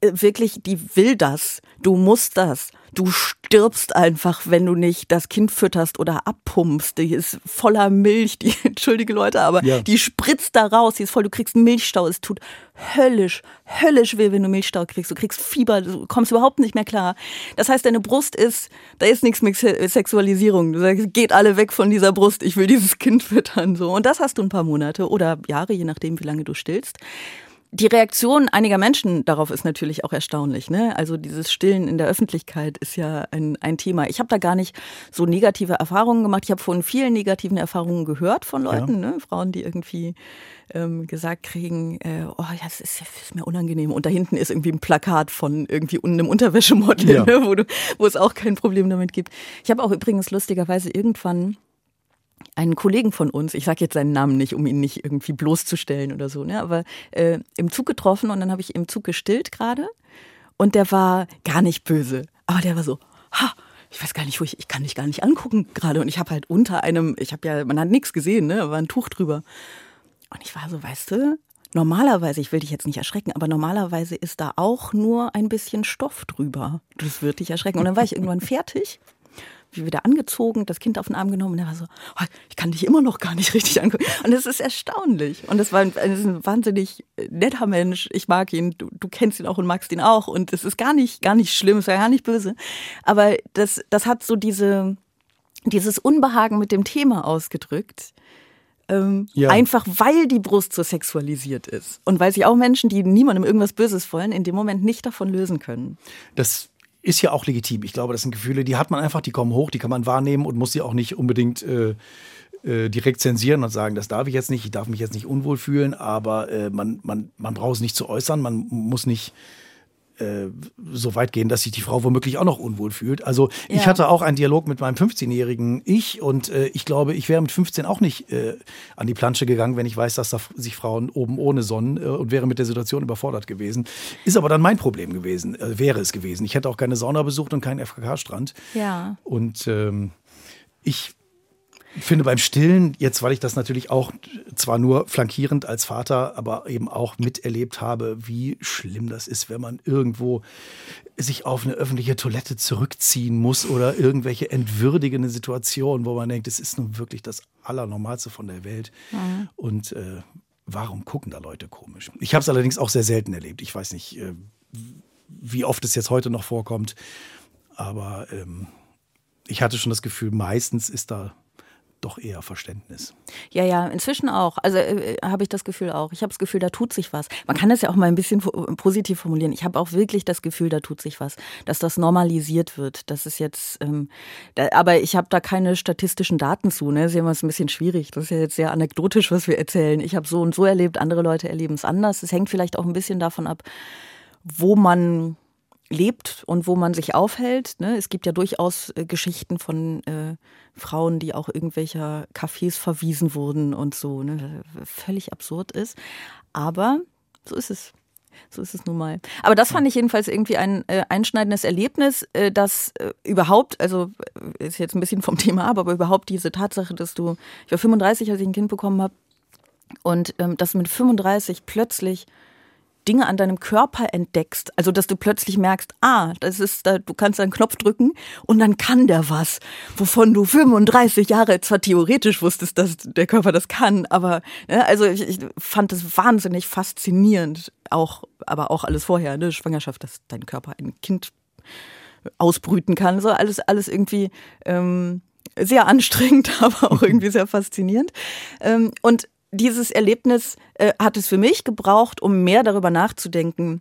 äh, wirklich, die will das. Du musst das. Du stirbst einfach, wenn du nicht das Kind fütterst oder abpumpst. Die ist voller Milch, die, entschuldige Leute, aber ja. die spritzt da raus, die ist voll, du kriegst Milchstau. Es tut höllisch, höllisch weh, wenn du Milchstau kriegst. Du kriegst Fieber, du kommst überhaupt nicht mehr klar. Das heißt, deine Brust ist, da ist nichts mit Sexualisierung. Du sagst, geht alle weg von dieser Brust, ich will dieses Kind füttern, so. Und das hast du ein paar Monate oder Jahre, je nachdem, wie lange du stillst die Reaktion einiger Menschen darauf ist natürlich auch erstaunlich. Ne? Also dieses Stillen in der Öffentlichkeit ist ja ein, ein Thema. Ich habe da gar nicht so negative Erfahrungen gemacht. Ich habe von vielen negativen Erfahrungen gehört von Leuten, ja. ne? Frauen, die irgendwie ähm, gesagt kriegen, äh, oh ja, das ist, das ist, mir unangenehm. Und da hinten ist irgendwie ein Plakat von irgendwie einem Unterwäschemodel, ja. ne? wo, du, wo es auch kein Problem damit gibt. Ich habe auch übrigens lustigerweise irgendwann einen Kollegen von uns, ich sage jetzt seinen Namen nicht, um ihn nicht irgendwie bloßzustellen oder so, ne, aber äh, im Zug getroffen und dann habe ich im Zug gestillt gerade und der war gar nicht böse, aber der war so, ha, ich weiß gar nicht, wo ich, ich kann dich gar nicht angucken gerade und ich habe halt unter einem, ich habe ja, man hat nichts gesehen, ne, war ein Tuch drüber und ich war so, weißt du, normalerweise, ich will dich jetzt nicht erschrecken, aber normalerweise ist da auch nur ein bisschen Stoff drüber. Das wird dich erschrecken. Und dann war ich irgendwann fertig wieder angezogen, das Kind auf den Arm genommen und er war so, oh, ich kann dich immer noch gar nicht richtig angucken. Und es ist erstaunlich. Und das war ein, das ist ein wahnsinnig netter Mensch. Ich mag ihn, du, du kennst ihn auch und magst ihn auch. Und es ist gar nicht, gar nicht schlimm, es war gar nicht böse. Aber das, das hat so diese, dieses Unbehagen mit dem Thema ausgedrückt. Ähm, ja. Einfach weil die Brust so sexualisiert ist. Und weil sich auch Menschen, die niemandem irgendwas Böses wollen, in dem Moment nicht davon lösen können. Das ist ja auch legitim. Ich glaube, das sind Gefühle, die hat man einfach, die kommen hoch, die kann man wahrnehmen und muss sie auch nicht unbedingt äh, äh, direkt zensieren und sagen, das darf ich jetzt nicht, ich darf mich jetzt nicht unwohl fühlen, aber äh, man, man, man braucht es nicht zu äußern, man muss nicht äh, so weit gehen, dass sich die Frau womöglich auch noch unwohl fühlt. Also ja. ich hatte auch einen Dialog mit meinem 15-jährigen Ich und äh, ich glaube, ich wäre mit 15 auch nicht äh, an die Plansche gegangen, wenn ich weiß, dass da sich Frauen oben ohne sonnen äh, und wäre mit der Situation überfordert gewesen. Ist aber dann mein Problem gewesen, äh, wäre es gewesen. Ich hätte auch keine Sauna besucht und keinen FKK-Strand. Ja. Und ähm, ich finde beim Stillen, jetzt weil ich das natürlich auch zwar nur flankierend als Vater, aber eben auch miterlebt habe, wie schlimm das ist, wenn man irgendwo sich auf eine öffentliche Toilette zurückziehen muss oder irgendwelche entwürdigende Situationen, wo man denkt, es ist nun wirklich das Allernormalste von der Welt. Mhm. Und äh, warum gucken da Leute komisch? Ich habe es allerdings auch sehr selten erlebt. Ich weiß nicht, äh, wie oft es jetzt heute noch vorkommt, aber ähm, ich hatte schon das Gefühl, meistens ist da doch eher Verständnis. Ja, ja, inzwischen auch. Also äh, habe ich das Gefühl auch. Ich habe das Gefühl, da tut sich was. Man kann das ja auch mal ein bisschen positiv formulieren. Ich habe auch wirklich das Gefühl, da tut sich was, dass das normalisiert wird. Das ist jetzt, ähm, da, aber ich habe da keine statistischen Daten zu. Ne? Ist ja immer ein bisschen schwierig. Das ist ja jetzt sehr anekdotisch, was wir erzählen. Ich habe so und so erlebt, andere Leute erleben es anders. Es hängt vielleicht auch ein bisschen davon ab, wo man lebt und wo man sich aufhält. Ne? Es gibt ja durchaus äh, Geschichten von äh, Frauen, die auch irgendwelcher Cafés verwiesen wurden und so, ne? völlig absurd ist. Aber so ist es. So ist es nun mal. Aber das fand ich jedenfalls irgendwie ein äh, einschneidendes Erlebnis, äh, dass äh, überhaupt, also äh, ist jetzt ein bisschen vom Thema ab, aber überhaupt diese Tatsache, dass du, ich war 35, als ich ein Kind bekommen habe, und ähm, dass mit 35 plötzlich Dinge an deinem Körper entdeckst. Also, dass du plötzlich merkst, ah, das ist, da, du kannst einen Knopf drücken und dann kann der was, wovon du 35 Jahre zwar theoretisch wusstest, dass der Körper das kann, aber, ne, also ich, ich fand es wahnsinnig faszinierend, auch, aber auch alles vorher, ne, Schwangerschaft, dass dein Körper ein Kind ausbrüten kann, so alles, alles irgendwie, ähm, sehr anstrengend, aber auch irgendwie sehr faszinierend. Ähm, und dieses Erlebnis äh, hat es für mich gebraucht, um mehr darüber nachzudenken,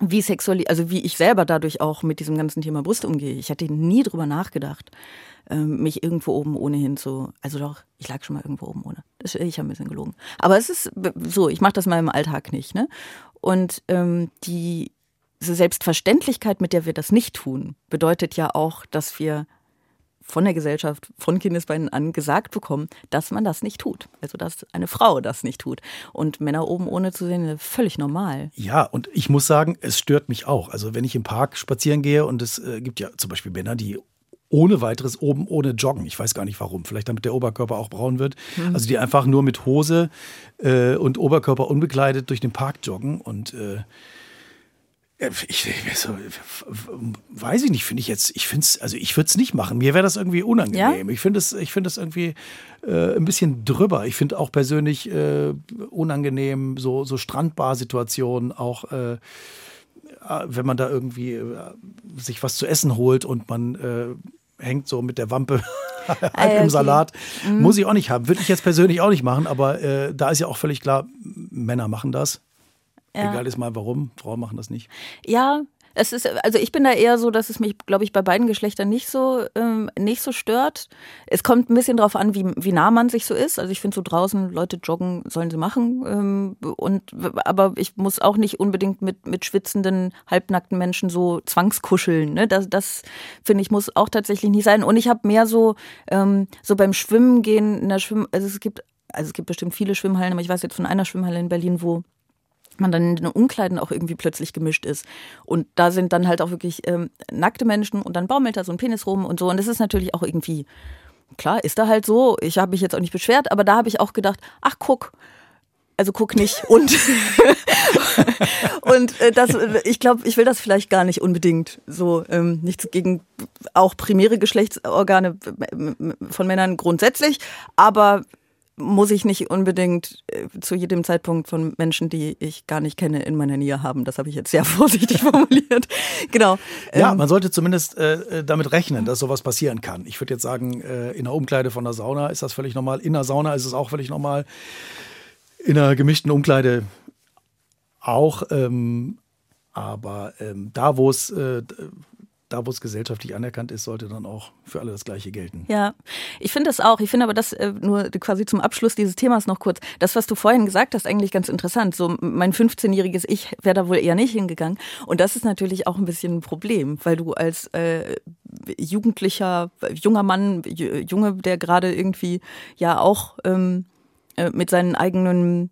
wie sexuell, also wie ich selber dadurch auch mit diesem ganzen Thema Brust umgehe. Ich hatte nie drüber nachgedacht, ähm, mich irgendwo oben ohnehin zu, also doch, ich lag schon mal irgendwo oben ohne. Das, ich habe ein bisschen gelogen. Aber es ist so, ich mache das mal im Alltag nicht. Ne? Und ähm, die Selbstverständlichkeit, mit der wir das nicht tun, bedeutet ja auch, dass wir von der Gesellschaft von Kindesbeinen an gesagt bekommen, dass man das nicht tut. Also dass eine Frau das nicht tut. Und Männer oben ohne zu sehen, völlig normal. Ja, und ich muss sagen, es stört mich auch. Also wenn ich im Park spazieren gehe und es äh, gibt ja zum Beispiel Männer, die ohne weiteres oben ohne joggen. Ich weiß gar nicht warum. Vielleicht damit der Oberkörper auch braun wird. Mhm. Also die einfach nur mit Hose äh, und Oberkörper unbekleidet durch den Park joggen und äh, ich, ich, weiß ich nicht, finde ich jetzt, ich finde es, also ich würde es nicht machen. Mir wäre das irgendwie unangenehm. Ja? Ich finde es, ich finde es irgendwie äh, ein bisschen drüber. Ich finde auch persönlich äh, unangenehm, so, so Strandbar-Situationen, auch äh, wenn man da irgendwie äh, sich was zu essen holt und man äh, hängt so mit der Wampe halb ah, im Salat. Mhm. Muss ich auch nicht haben. Würde ich jetzt persönlich auch nicht machen, aber äh, da ist ja auch völlig klar, Männer machen das. Ja. Egal ist mal warum, Frauen machen das nicht. Ja, es ist, also ich bin da eher so, dass es mich, glaube ich, bei beiden Geschlechtern nicht so, ähm, nicht so stört. Es kommt ein bisschen drauf an, wie, wie nah man sich so ist. Also ich finde so draußen, Leute joggen, sollen sie machen. Ähm, und, aber ich muss auch nicht unbedingt mit, mit schwitzenden, halbnackten Menschen so zwangskuscheln. Ne? Das, das finde ich, muss auch tatsächlich nicht sein. Und ich habe mehr so, ähm, so beim Schwimmen gehen, in der Schwimm, also es gibt, also es gibt bestimmt viele Schwimmhallen, aber ich weiß jetzt von einer Schwimmhalle in Berlin, wo man dann in den Umkleiden auch irgendwie plötzlich gemischt ist. Und da sind dann halt auch wirklich ähm, nackte Menschen und dann baumelt da so ein Penis rum und so. Und das ist natürlich auch irgendwie, klar, ist da halt so. Ich habe mich jetzt auch nicht beschwert, aber da habe ich auch gedacht, ach guck, also guck nicht und und äh, das, ich glaube, ich will das vielleicht gar nicht unbedingt so ähm, nichts gegen auch primäre Geschlechtsorgane von Männern grundsätzlich, aber muss ich nicht unbedingt äh, zu jedem Zeitpunkt von Menschen, die ich gar nicht kenne, in meiner Nähe haben. Das habe ich jetzt sehr vorsichtig formuliert. genau. Ja, ähm, man sollte zumindest äh, äh, damit rechnen, dass sowas passieren kann. Ich würde jetzt sagen, äh, in der Umkleide von der Sauna ist das völlig normal. In der Sauna ist es auch völlig normal. In einer gemischten Umkleide auch. Ähm, aber ähm, da, wo es äh, da, wo es gesellschaftlich anerkannt ist, sollte dann auch für alle das Gleiche gelten. Ja, ich finde das auch. Ich finde aber das äh, nur quasi zum Abschluss dieses Themas noch kurz. Das, was du vorhin gesagt hast, eigentlich ganz interessant. So mein 15-jähriges Ich wäre da wohl eher nicht hingegangen. Und das ist natürlich auch ein bisschen ein Problem, weil du als äh, jugendlicher, junger Mann, Junge, der gerade irgendwie ja auch ähm, äh, mit seinen eigenen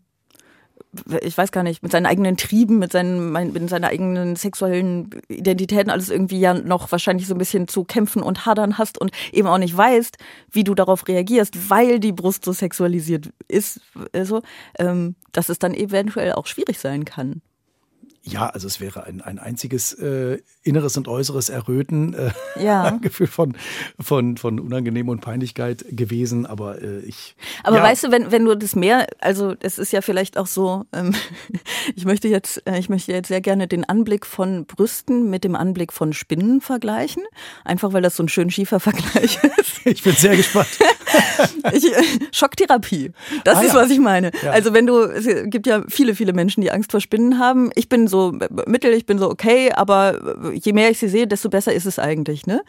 ich weiß gar nicht, mit seinen eigenen Trieben, mit, seinen, mit seiner eigenen sexuellen Identitäten alles irgendwie ja noch wahrscheinlich so ein bisschen zu kämpfen und hadern hast und eben auch nicht weißt, wie du darauf reagierst, weil die Brust so sexualisiert ist, also, ähm, dass es dann eventuell auch schwierig sein kann. Ja, also es wäre ein, ein einziges äh, inneres und äußeres Erröten, äh, ja. Gefühl von, von, von Unangenehm und Peinlichkeit gewesen, aber äh, ich. Aber ja. weißt du, wenn, wenn du das mehr, also es ist ja vielleicht auch so, ähm, ich möchte jetzt, äh, ich möchte jetzt sehr gerne den Anblick von Brüsten mit dem Anblick von Spinnen vergleichen. Einfach weil das so ein schön schiefer Vergleich ist. Ich bin sehr gespannt. ich, äh, Schocktherapie. Das ah, ist, ja. was ich meine. Also wenn du, es gibt ja viele, viele Menschen, die Angst vor Spinnen haben. Ich bin so mittel, ich bin so okay, aber je mehr ich sie sehe, desto besser ist es eigentlich, ne?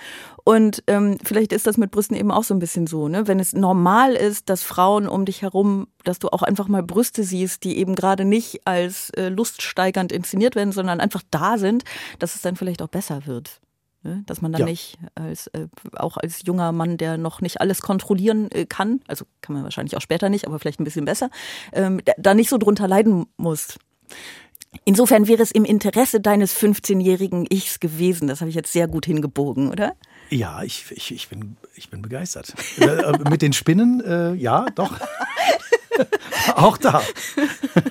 Und ähm, vielleicht ist das mit Brüsten eben auch so ein bisschen so, ne? Wenn es normal ist, dass Frauen um dich herum, dass du auch einfach mal Brüste siehst, die eben gerade nicht als äh, luststeigernd inszeniert werden, sondern einfach da sind, dass es dann vielleicht auch besser wird. Ne? Dass man dann ja. nicht als äh, auch als junger Mann, der noch nicht alles kontrollieren äh, kann, also kann man wahrscheinlich auch später nicht, aber vielleicht ein bisschen besser, ähm, da nicht so drunter leiden muss. Insofern wäre es im Interesse deines 15-jährigen Ichs gewesen. Das habe ich jetzt sehr gut hingebogen, oder? Ja, ich, ich, ich, bin, ich bin begeistert. Äh, äh, mit den Spinnen, äh, ja, doch. Auch da.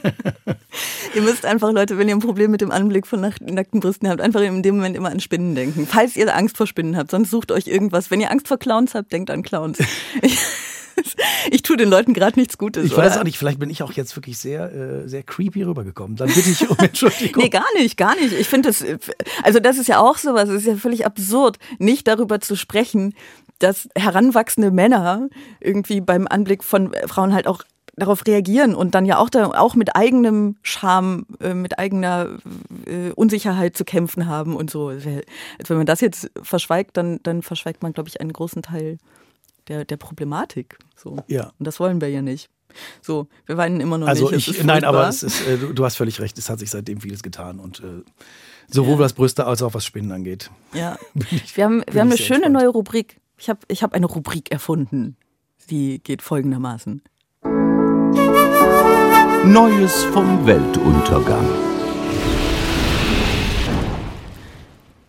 ihr müsst einfach, Leute, wenn ihr ein Problem mit dem Anblick von nackten Brüsten habt, einfach in dem Moment immer an Spinnen denken. Falls ihr Angst vor Spinnen habt, sonst sucht euch irgendwas. Wenn ihr Angst vor Clowns habt, denkt an Clowns. ich tue den Leuten gerade nichts Gutes. Ich weiß auch nicht, vielleicht bin ich auch jetzt wirklich sehr, äh, sehr creepy rübergekommen. Dann bitte ich um Entschuldigung. nee, gar nicht, gar nicht. Ich finde das, also das ist ja auch sowas, es ist ja völlig absurd, nicht darüber zu sprechen, dass heranwachsende Männer irgendwie beim Anblick von Frauen halt auch darauf reagieren und dann ja auch da, auch mit eigenem Scham, äh, mit eigener äh, Unsicherheit zu kämpfen haben und so. Also wenn man das jetzt verschweigt, dann, dann verschweigt man, glaube ich, einen großen Teil der, der Problematik. So. Ja. Und das wollen wir ja nicht. So, wir weinen immer noch also nicht. Also nein, aber ist, äh, du, du, hast völlig recht, es hat sich seitdem vieles getan und äh, sowohl ja. was Brüste als auch was Spinnen angeht. Ja, ich, wir haben, wir haben eine schöne entspannt. neue Rubrik. Ich habe ich hab eine Rubrik erfunden. Die geht folgendermaßen. Neues vom Weltuntergang.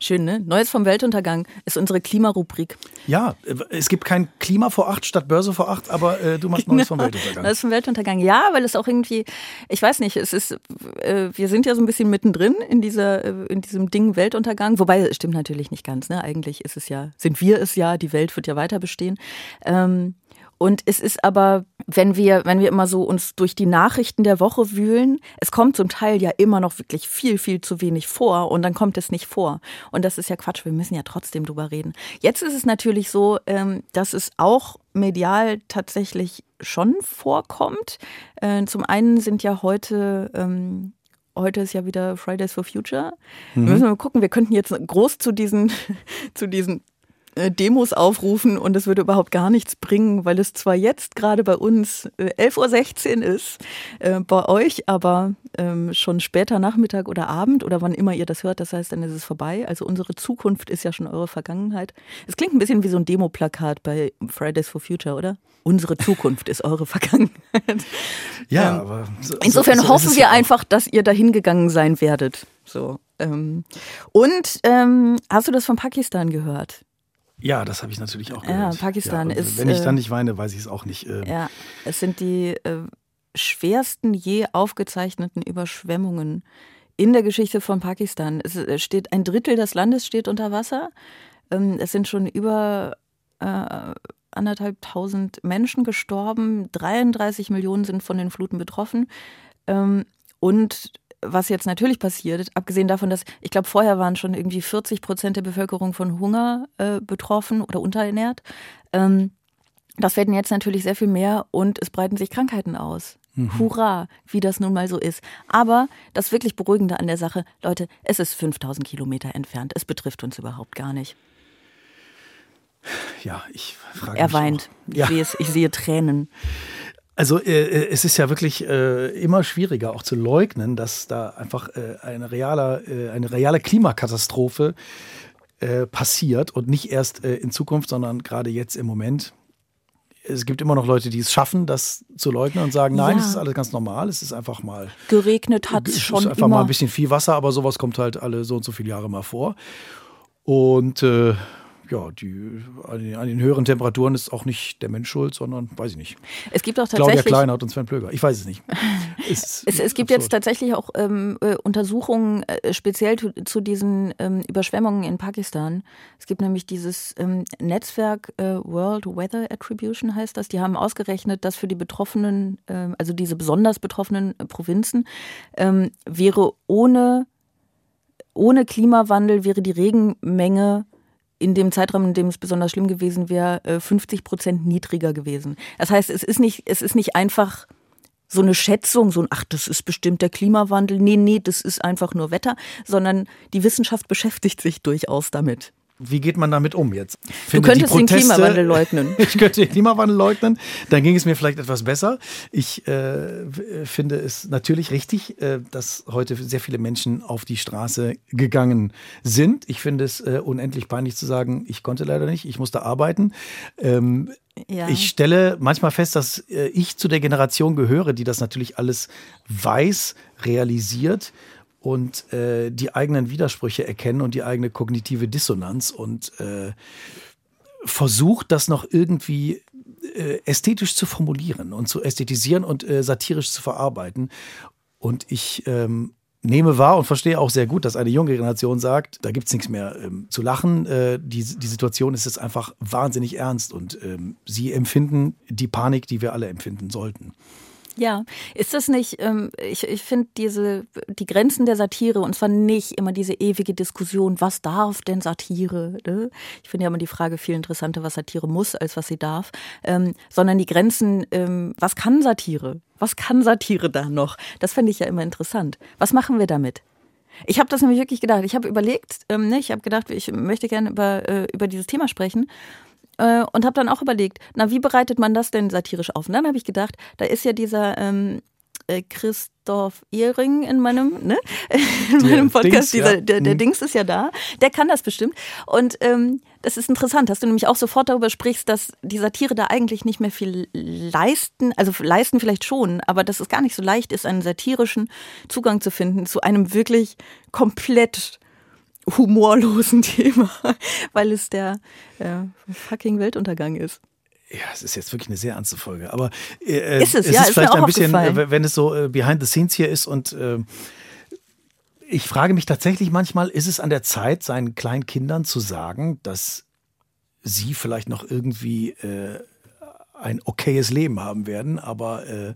Schön, ne? Neues vom Weltuntergang ist unsere Klimarubrik. Ja, es gibt kein Klima vor acht statt Börse vor acht, aber äh, du machst Neues vom Weltuntergang. Neues vom Weltuntergang, ja, weil es auch irgendwie, ich weiß nicht, es ist, äh, wir sind ja so ein bisschen mittendrin in dieser, äh, in diesem Ding Weltuntergang, wobei es stimmt natürlich nicht ganz, ne? Eigentlich ist es ja, sind wir es ja, die Welt wird ja weiter bestehen. Ähm, und es ist aber, wenn wir, wenn wir immer so uns durch die Nachrichten der Woche wühlen, es kommt zum Teil ja immer noch wirklich viel, viel zu wenig vor und dann kommt es nicht vor. Und das ist ja Quatsch, wir müssen ja trotzdem drüber reden. Jetzt ist es natürlich so, ähm, dass es auch medial tatsächlich schon vorkommt. Äh, zum einen sind ja heute ähm, heute ist ja wieder Fridays for Future. Mhm. Wir müssen mal gucken, wir könnten jetzt groß zu diesen, zu diesen Demos aufrufen und es würde überhaupt gar nichts bringen, weil es zwar jetzt gerade bei uns 11.16 Uhr ist, äh, bei euch aber ähm, schon später Nachmittag oder Abend oder wann immer ihr das hört, das heißt, dann ist es vorbei. Also unsere Zukunft ist ja schon eure Vergangenheit. Es klingt ein bisschen wie so ein Demoplakat bei Fridays for Future, oder? Unsere Zukunft ist eure Vergangenheit. Ja, ähm, aber so, insofern so, so hoffen wir einfach, dass ihr dahin gegangen sein werdet. So. Ähm. Und ähm, hast du das von Pakistan gehört? Ja, das habe ich natürlich auch gehört. Ja, Pakistan ja, ist. Wenn ich dann äh, nicht weine, weiß ich es auch nicht. Äh, ja, es sind die. Äh, schwersten je aufgezeichneten Überschwemmungen in der Geschichte von Pakistan. Es steht ein Drittel des Landes steht unter Wasser. Ähm, es sind schon über äh, anderthalb tausend Menschen gestorben. 33 Millionen sind von den Fluten betroffen. Ähm, und was jetzt natürlich passiert, abgesehen davon, dass ich glaube, vorher waren schon irgendwie 40 Prozent der Bevölkerung von Hunger äh, betroffen oder unterernährt. Ähm, das werden jetzt natürlich sehr viel mehr und es breiten sich Krankheiten aus. Mhm. Hurra, wie das nun mal so ist. Aber das wirklich Beruhigende an der Sache, Leute, es ist 5000 Kilometer entfernt. Es betrifft uns überhaupt gar nicht. Ja, ich frage Er mich weint. Auch. Ja. Ich, sehe ich sehe Tränen. Also äh, äh, es ist ja wirklich äh, immer schwieriger auch zu leugnen, dass da einfach äh, eine, reale, äh, eine reale Klimakatastrophe äh, passiert und nicht erst in Zukunft, sondern gerade jetzt im Moment. Es gibt immer noch Leute, die es schaffen, das zu leugnen und sagen, nein, es ist alles ganz normal, es ist einfach mal geregnet hat es schon Es ist einfach immer. mal ein bisschen viel Wasser, aber sowas kommt halt alle so und so viele Jahre mal vor. Und ja, die, an, den, an, den, höheren Temperaturen ist auch nicht der Mensch schuld, sondern weiß ich nicht. Es gibt auch tatsächlich. Claudia Kleinert und Sven Plöger. Ich weiß es nicht. es, es, es, gibt jetzt tatsächlich auch ähm, äh, Untersuchungen äh, speziell zu, zu diesen ähm, Überschwemmungen in Pakistan. Es gibt nämlich dieses ähm, Netzwerk äh, World Weather Attribution heißt das. Die haben ausgerechnet, dass für die betroffenen, ähm, also diese besonders betroffenen äh, Provinzen, ähm, wäre ohne ohne Klimawandel wäre die Regenmenge in dem Zeitraum, in dem es besonders schlimm gewesen wäre, 50 äh, Prozent niedriger gewesen. Das heißt, es ist nicht, es ist nicht einfach so eine Schätzung, so ein, ach, das ist bestimmt der Klimawandel. Nee, nee, das ist einfach nur Wetter, sondern die Wissenschaft beschäftigt sich durchaus damit. Wie geht man damit um jetzt? Finde du könntest Proteste, den Klimawandel leugnen. ich könnte den Klimawandel leugnen, dann ging es mir vielleicht etwas besser. Ich äh, finde es natürlich richtig, äh, dass heute sehr viele Menschen auf die Straße gegangen sind. Ich finde es äh, unendlich peinlich zu sagen, ich konnte leider nicht, ich musste arbeiten. Ähm, ja. Ich stelle manchmal fest, dass äh, ich zu der Generation gehöre, die das natürlich alles weiß, realisiert und äh, die eigenen Widersprüche erkennen und die eigene kognitive Dissonanz und äh, versucht, das noch irgendwie äh, ästhetisch zu formulieren und zu ästhetisieren und äh, satirisch zu verarbeiten. Und ich ähm, nehme wahr und verstehe auch sehr gut, dass eine junge Generation sagt, da gibt es nichts mehr ähm, zu lachen. Äh, die, die Situation ist jetzt einfach wahnsinnig ernst und ähm, sie empfinden die Panik, die wir alle empfinden sollten. Ja, ist das nicht, ähm, ich, ich finde diese, die Grenzen der Satire, und zwar nicht immer diese ewige Diskussion, was darf denn Satire? Ne? Ich finde ja immer die Frage viel interessanter, was Satire muss, als was sie darf, ähm, sondern die Grenzen, ähm, was kann Satire? Was kann Satire da noch? Das fände ich ja immer interessant. Was machen wir damit? Ich habe das nämlich wirklich gedacht. Ich habe überlegt, ähm, ne, ich habe gedacht, ich möchte gerne über, äh, über dieses Thema sprechen äh, und habe dann auch überlegt, na, wie bereitet man das denn satirisch auf? Und dann habe ich gedacht, da ist ja dieser ähm, äh, Christoph Ehring in meinem, ne? in meinem Podcast, Dings, dieser, ja. der, der mhm. Dings ist ja da, der kann das bestimmt. Und ähm, das ist interessant, dass du nämlich auch sofort darüber sprichst, dass die Satire da eigentlich nicht mehr viel leisten, also leisten vielleicht schon, aber dass es gar nicht so leicht ist, einen satirischen Zugang zu finden zu einem wirklich komplett humorlosen Thema, weil es der äh, fucking Weltuntergang ist. Ja, es ist jetzt wirklich eine sehr ernste Folge, aber äh, ist es, es ja, ist, ist vielleicht ein bisschen, äh, wenn es so äh, behind the scenes hier ist und äh, ich frage mich tatsächlich manchmal, ist es an der Zeit, seinen kleinen Kindern zu sagen, dass sie vielleicht noch irgendwie äh, ein okayes Leben haben werden, aber äh,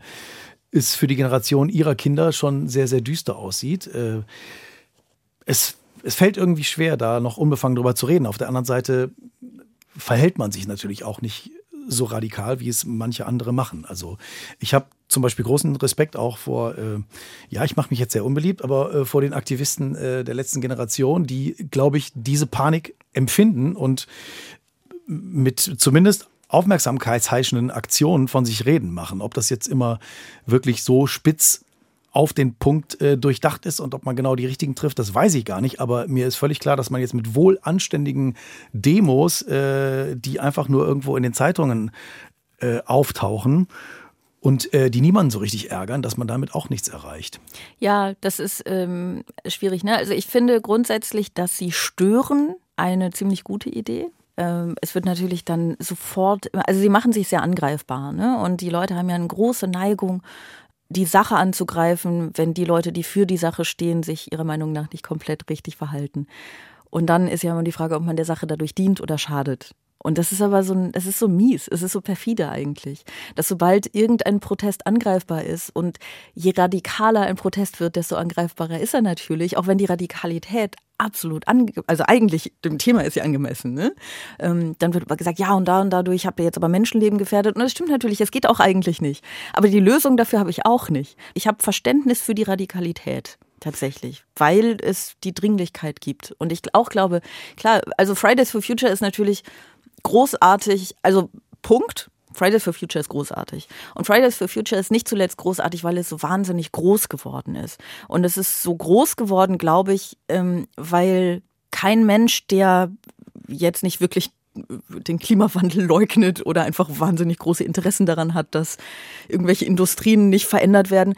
es für die Generation ihrer Kinder schon sehr, sehr düster aussieht. Äh, es es fällt irgendwie schwer, da noch unbefangen drüber zu reden. Auf der anderen Seite verhält man sich natürlich auch nicht so radikal, wie es manche andere machen. Also ich habe zum Beispiel großen Respekt auch vor, äh, ja, ich mache mich jetzt sehr unbeliebt, aber äh, vor den Aktivisten äh, der letzten Generation, die, glaube ich, diese Panik empfinden und mit zumindest aufmerksamkeitsheischenden Aktionen von sich reden machen. Ob das jetzt immer wirklich so spitz auf den Punkt äh, durchdacht ist und ob man genau die richtigen trifft, das weiß ich gar nicht. Aber mir ist völlig klar, dass man jetzt mit wohl anständigen Demos, äh, die einfach nur irgendwo in den Zeitungen äh, auftauchen, und äh, die niemanden so richtig ärgern, dass man damit auch nichts erreicht. Ja, das ist ähm, schwierig. Ne? Also ich finde grundsätzlich, dass sie stören eine ziemlich gute Idee. Ähm, es wird natürlich dann sofort, also sie machen sich sehr angreifbar. Ne? Und die Leute haben ja eine große Neigung, die Sache anzugreifen, wenn die Leute, die für die Sache stehen, sich ihrer Meinung nach nicht komplett richtig verhalten. Und dann ist ja immer die Frage, ob man der Sache dadurch dient oder schadet. Und das ist aber so, ein, das ist so mies, es ist so perfide eigentlich, dass sobald irgendein Protest angreifbar ist und je radikaler ein Protest wird, desto angreifbarer ist er natürlich, auch wenn die Radikalität absolut, ange also eigentlich dem Thema ist sie angemessen, ne? Ähm, dann wird aber gesagt, ja und da und dadurch habt ihr jetzt aber Menschenleben gefährdet und das stimmt natürlich, es geht auch eigentlich nicht. Aber die Lösung dafür habe ich auch nicht. Ich habe Verständnis für die Radikalität tatsächlich, weil es die Dringlichkeit gibt. Und ich auch glaube, klar, also Fridays for Future ist natürlich großartig, also Punkt. Fridays for Future ist großartig. Und Fridays for Future ist nicht zuletzt großartig, weil es so wahnsinnig groß geworden ist. Und es ist so groß geworden, glaube ich, ähm, weil kein Mensch, der jetzt nicht wirklich den Klimawandel leugnet oder einfach wahnsinnig große Interessen daran hat, dass irgendwelche Industrien nicht verändert werden,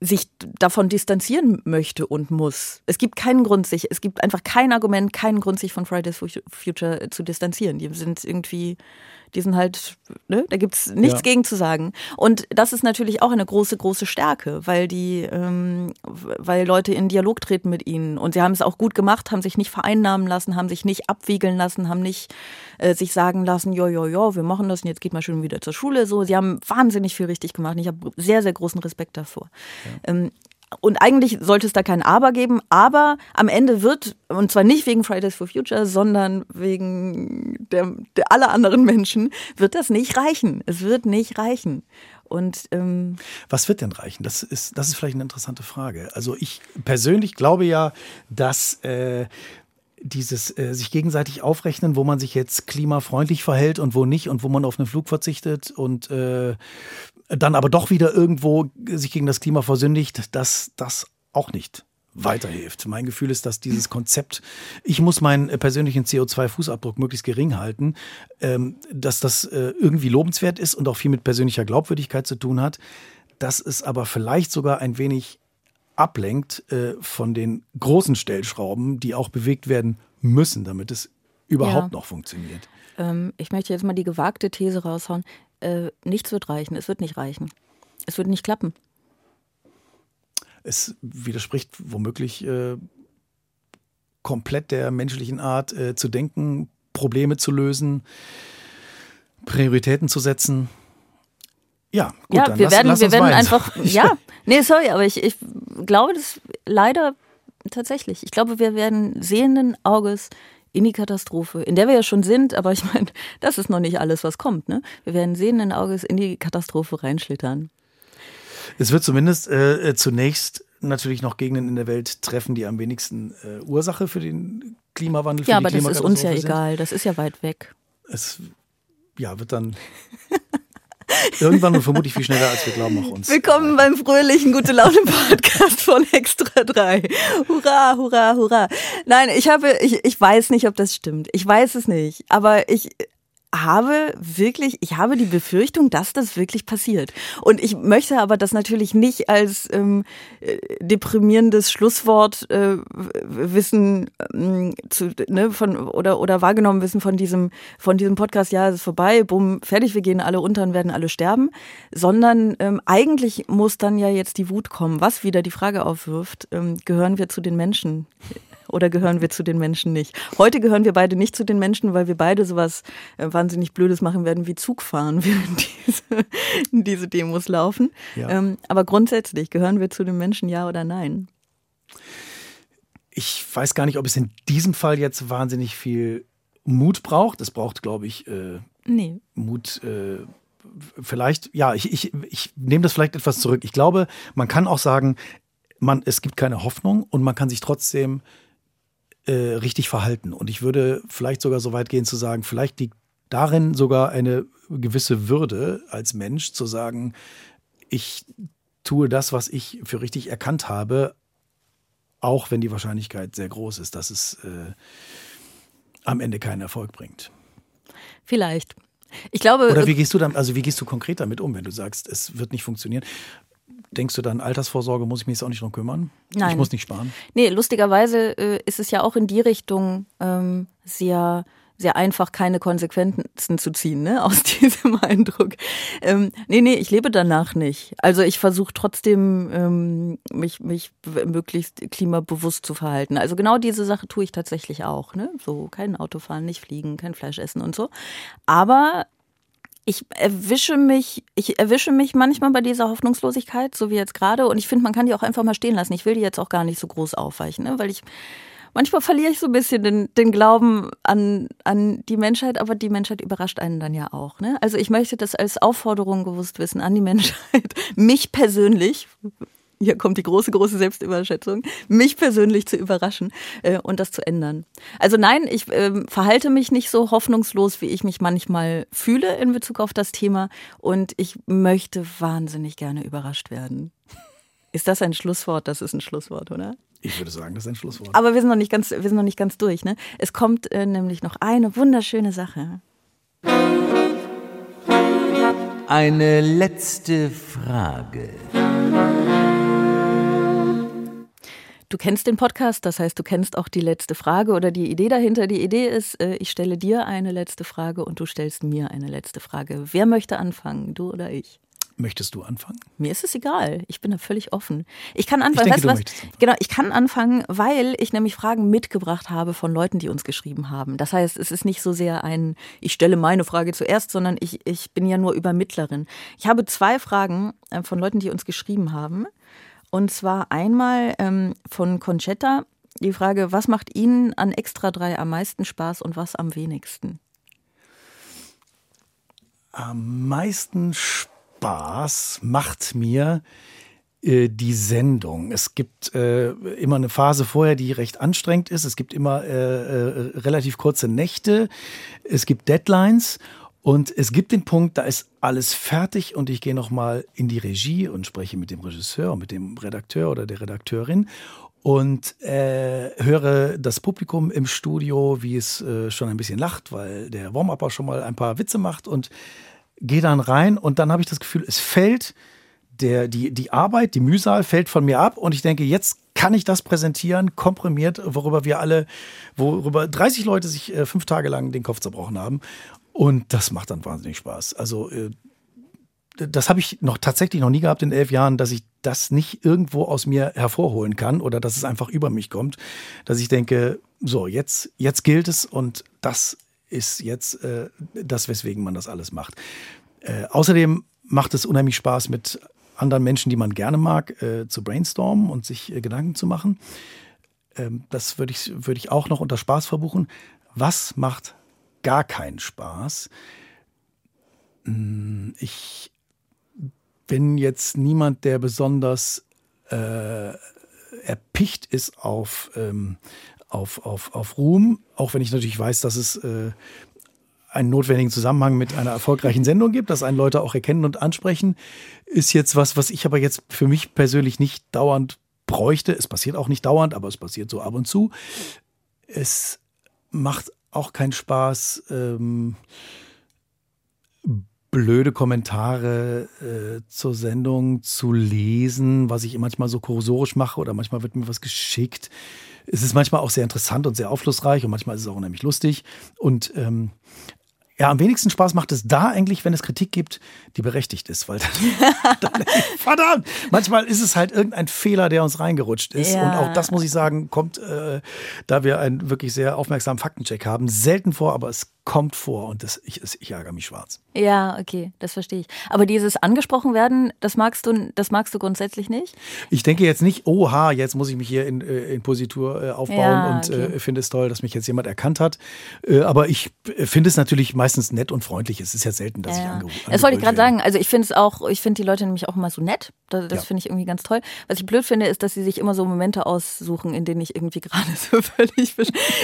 sich davon distanzieren möchte und muss. Es gibt keinen Grund, sich, es gibt einfach kein Argument, keinen Grund, sich von Fridays for Future zu distanzieren. Die sind irgendwie die sind halt, ne, da gibt's nichts ja. gegen zu sagen. Und das ist natürlich auch eine große, große Stärke, weil die, ähm, weil Leute in Dialog treten mit ihnen. Und sie haben es auch gut gemacht, haben sich nicht vereinnahmen lassen, haben sich nicht abwiegeln lassen, haben nicht äh, sich sagen lassen, jo, jo, jo, wir machen das und jetzt geht mal schön wieder zur Schule. So, sie haben wahnsinnig viel richtig gemacht. Und ich habe sehr, sehr großen Respekt davor. Ja. Ähm, und eigentlich sollte es da kein Aber geben, aber am Ende wird, und zwar nicht wegen Fridays for Future, sondern wegen der, der aller anderen Menschen, wird das nicht reichen. Es wird nicht reichen. Und ähm was wird denn reichen? Das ist, das ist vielleicht eine interessante Frage. Also ich persönlich glaube ja, dass äh, dieses äh, sich gegenseitig aufrechnen, wo man sich jetzt klimafreundlich verhält und wo nicht und wo man auf einen Flug verzichtet und äh, dann aber doch wieder irgendwo sich gegen das Klima versündigt, dass das auch nicht weiterhilft. Mein Gefühl ist, dass dieses Konzept, ich muss meinen persönlichen CO2-Fußabdruck möglichst gering halten, ähm, dass das äh, irgendwie lobenswert ist und auch viel mit persönlicher Glaubwürdigkeit zu tun hat, dass es aber vielleicht sogar ein wenig ablenkt äh, von den großen Stellschrauben, die auch bewegt werden müssen, damit es überhaupt ja. noch funktioniert. Ähm, ich möchte jetzt mal die gewagte These raushauen äh, nichts wird reichen. Es wird nicht reichen. Es wird nicht klappen. Es widerspricht womöglich äh, komplett der menschlichen Art äh, zu denken, Probleme zu lösen, Prioritäten zu setzen. Ja, gut, ja, dann wir lass, werden, lass wir werden weinen. einfach, ja, nee, sorry, aber ich, ich glaube das leider tatsächlich. Ich glaube, wir werden sehenden Auges in die Katastrophe, in der wir ja schon sind, aber ich meine, das ist noch nicht alles, was kommt. Ne? Wir werden sehenden Auges in die Katastrophe reinschlittern. Es wird zumindest äh, zunächst natürlich noch Gegenden in der Welt treffen, die am wenigsten äh, Ursache für den Klimawandel, ja, aber das ist uns ja egal, das ist ja weit weg. Es ja, wird dann Irgendwann vermutlich viel schneller, als wir glauben, auch uns. Willkommen beim fröhlichen Gute Laune Podcast von Extra 3. Hurra, hurra, hurra. Nein, ich habe, ich, ich weiß nicht, ob das stimmt. Ich weiß es nicht. Aber ich, habe wirklich, ich habe die Befürchtung, dass das wirklich passiert. Und ich möchte aber das natürlich nicht als ähm, äh, deprimierendes Schlusswort äh, wissen ähm, zu, ne, von oder oder wahrgenommen wissen von diesem von diesem Podcast. Ja, es ist vorbei, bumm, fertig, wir gehen alle unter und werden alle sterben. Sondern ähm, eigentlich muss dann ja jetzt die Wut kommen, was wieder die Frage aufwirft: ähm, Gehören wir zu den Menschen? Oder gehören wir zu den Menschen nicht? Heute gehören wir beide nicht zu den Menschen, weil wir beide sowas äh, wahnsinnig Blödes machen werden wie Zug fahren, während diese, diese Demos laufen. Ja. Ähm, aber grundsätzlich gehören wir zu den Menschen, ja oder nein? Ich weiß gar nicht, ob es in diesem Fall jetzt wahnsinnig viel Mut braucht. Es braucht, glaube ich, äh, nee. Mut. Äh, vielleicht, ja, ich, ich, ich nehme das vielleicht etwas zurück. Ich glaube, man kann auch sagen, man, es gibt keine Hoffnung und man kann sich trotzdem äh, richtig verhalten. Und ich würde vielleicht sogar so weit gehen zu sagen, vielleicht liegt darin sogar eine gewisse Würde als Mensch zu sagen, ich tue das, was ich für richtig erkannt habe, auch wenn die Wahrscheinlichkeit sehr groß ist, dass es äh, am Ende keinen Erfolg bringt. Vielleicht. Ich glaube. Oder wie gehst du dann, also wie gehst du konkret damit um, wenn du sagst, es wird nicht funktionieren? Denkst du dann, Altersvorsorge muss ich mich jetzt auch nicht drum kümmern? Nein. Ich muss nicht sparen? Nee, lustigerweise äh, ist es ja auch in die Richtung ähm, sehr sehr einfach, keine Konsequenzen zu ziehen, ne, aus diesem Eindruck. Ähm, nee, nee, ich lebe danach nicht. Also ich versuche trotzdem, ähm, mich, mich möglichst klimabewusst zu verhalten. Also genau diese Sache tue ich tatsächlich auch, ne? So kein Auto fahren, nicht fliegen, kein Fleisch essen und so. Aber ich erwische mich, ich erwische mich manchmal bei dieser Hoffnungslosigkeit, so wie jetzt gerade. Und ich finde, man kann die auch einfach mal stehen lassen. Ich will die jetzt auch gar nicht so groß aufweichen, ne? weil ich manchmal verliere ich so ein bisschen den, den Glauben an, an die Menschheit, aber die Menschheit überrascht einen dann ja auch. Ne? Also ich möchte das als Aufforderung gewusst wissen an die Menschheit, mich persönlich, hier kommt die große, große Selbstüberschätzung, mich persönlich zu überraschen äh, und das zu ändern. Also nein, ich äh, verhalte mich nicht so hoffnungslos, wie ich mich manchmal fühle in Bezug auf das Thema und ich möchte wahnsinnig gerne überrascht werden. Ist das ein Schlusswort? Das ist ein Schlusswort, oder? Ich würde sagen, das ist ein Schlusswort. Aber wir sind noch nicht ganz, wir sind noch nicht ganz durch. Ne? Es kommt äh, nämlich noch eine wunderschöne Sache. Eine letzte Frage. Du kennst den Podcast, das heißt, du kennst auch die letzte Frage oder die Idee dahinter. Die Idee ist, äh, ich stelle dir eine letzte Frage und du stellst mir eine letzte Frage. Wer möchte anfangen, du oder ich? Möchtest du anfangen? Mir ist es egal. Ich bin da völlig offen. Ich kann anfangen. Ich denke, weißt, was? Anfangen. Genau, ich kann anfangen, weil ich nämlich Fragen mitgebracht habe von Leuten, die uns geschrieben haben. Das heißt, es ist nicht so sehr ein, ich stelle meine Frage zuerst, sondern ich, ich bin ja nur Übermittlerin. Ich habe zwei Fragen äh, von Leuten, die uns geschrieben haben. Und zwar einmal ähm, von Conchetta die Frage, was macht Ihnen an Extra 3 am meisten Spaß und was am wenigsten? Am meisten Spaß macht mir äh, die Sendung. Es gibt äh, immer eine Phase vorher, die recht anstrengend ist. Es gibt immer äh, äh, relativ kurze Nächte. Es gibt Deadlines. Und es gibt den Punkt, da ist alles fertig und ich gehe nochmal in die Regie und spreche mit dem Regisseur, mit dem Redakteur oder der Redakteurin und äh, höre das Publikum im Studio, wie es äh, schon ein bisschen lacht, weil der Warm-Upper schon mal ein paar Witze macht und gehe dann rein und dann habe ich das Gefühl, es fällt der, die, die Arbeit, die Mühsal fällt von mir ab und ich denke, jetzt kann ich das präsentieren, komprimiert, worüber wir alle, worüber 30 Leute sich äh, fünf Tage lang den Kopf zerbrochen haben. Und das macht dann wahnsinnig Spaß. Also, äh, das habe ich noch tatsächlich noch nie gehabt in elf Jahren, dass ich das nicht irgendwo aus mir hervorholen kann oder dass es einfach über mich kommt, dass ich denke, so, jetzt, jetzt gilt es und das ist jetzt äh, das, weswegen man das alles macht. Äh, außerdem macht es unheimlich Spaß, mit anderen Menschen, die man gerne mag, äh, zu brainstormen und sich äh, Gedanken zu machen. Ähm, das würde ich, würd ich auch noch unter Spaß verbuchen. Was macht gar keinen Spaß? Hm, ich bin jetzt niemand, der besonders äh, erpicht ist auf, ähm, auf, auf, auf Ruhm, auch wenn ich natürlich weiß, dass es äh, einen notwendigen Zusammenhang mit einer erfolgreichen Sendung gibt, dass einen Leute auch erkennen und ansprechen, ist jetzt was, was ich aber jetzt für mich persönlich nicht dauernd bräuchte. Es passiert auch nicht dauernd, aber es passiert so ab und zu. Es macht auch keinen Spaß, ähm, blöde Kommentare äh, zur Sendung zu lesen, was ich manchmal so kursorisch mache oder manchmal wird mir was geschickt es ist manchmal auch sehr interessant und sehr aufschlussreich und manchmal ist es auch unheimlich lustig. Und ähm, ja, am wenigsten Spaß macht es da eigentlich, wenn es Kritik gibt, die berechtigt ist, weil dann, dann, verdammt, manchmal ist es halt irgendein Fehler, der uns reingerutscht ist. Ja. Und auch das muss ich sagen, kommt, äh, da wir einen wirklich sehr aufmerksamen Faktencheck haben, selten vor, aber es kommt vor und das, ich, ich ärgere mich schwarz. Ja, okay, das verstehe ich. Aber dieses angesprochen werden, das magst du, das magst du grundsätzlich nicht? Ich denke jetzt nicht, oha, jetzt muss ich mich hier in, äh, in Positur äh, aufbauen ja, und okay. äh, finde es toll, dass mich jetzt jemand erkannt hat. Äh, aber ich finde es natürlich meistens nett und freundlich. Es ist ja selten, dass ja. ich angerufen Das wollte ich gerade sagen. Also ich finde es auch, ich finde die Leute nämlich auch immer so nett. Das, das ja. finde ich irgendwie ganz toll. Was ich blöd finde, ist, dass sie sich immer so Momente aussuchen, in denen ich irgendwie gerade so völlig,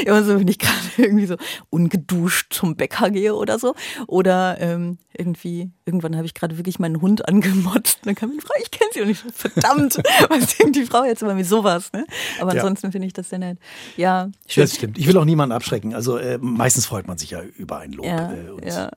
immer so, bin ich gerade irgendwie so ungeduscht zum Bäcker gehe oder so. Oder ähm, irgendwie, irgendwann habe ich gerade wirklich meinen Hund angemotzt. dann kam eine Frau, ich kenne sie und ich verdammt, was denkt die Frau jetzt immer mit sowas? Ne? Aber ja. ansonsten finde ich das sehr nett. Ja, schön. Das stimmt. Ich will auch niemanden abschrecken. Also äh, meistens freut man sich ja über ein Lob. Ja, äh, ja.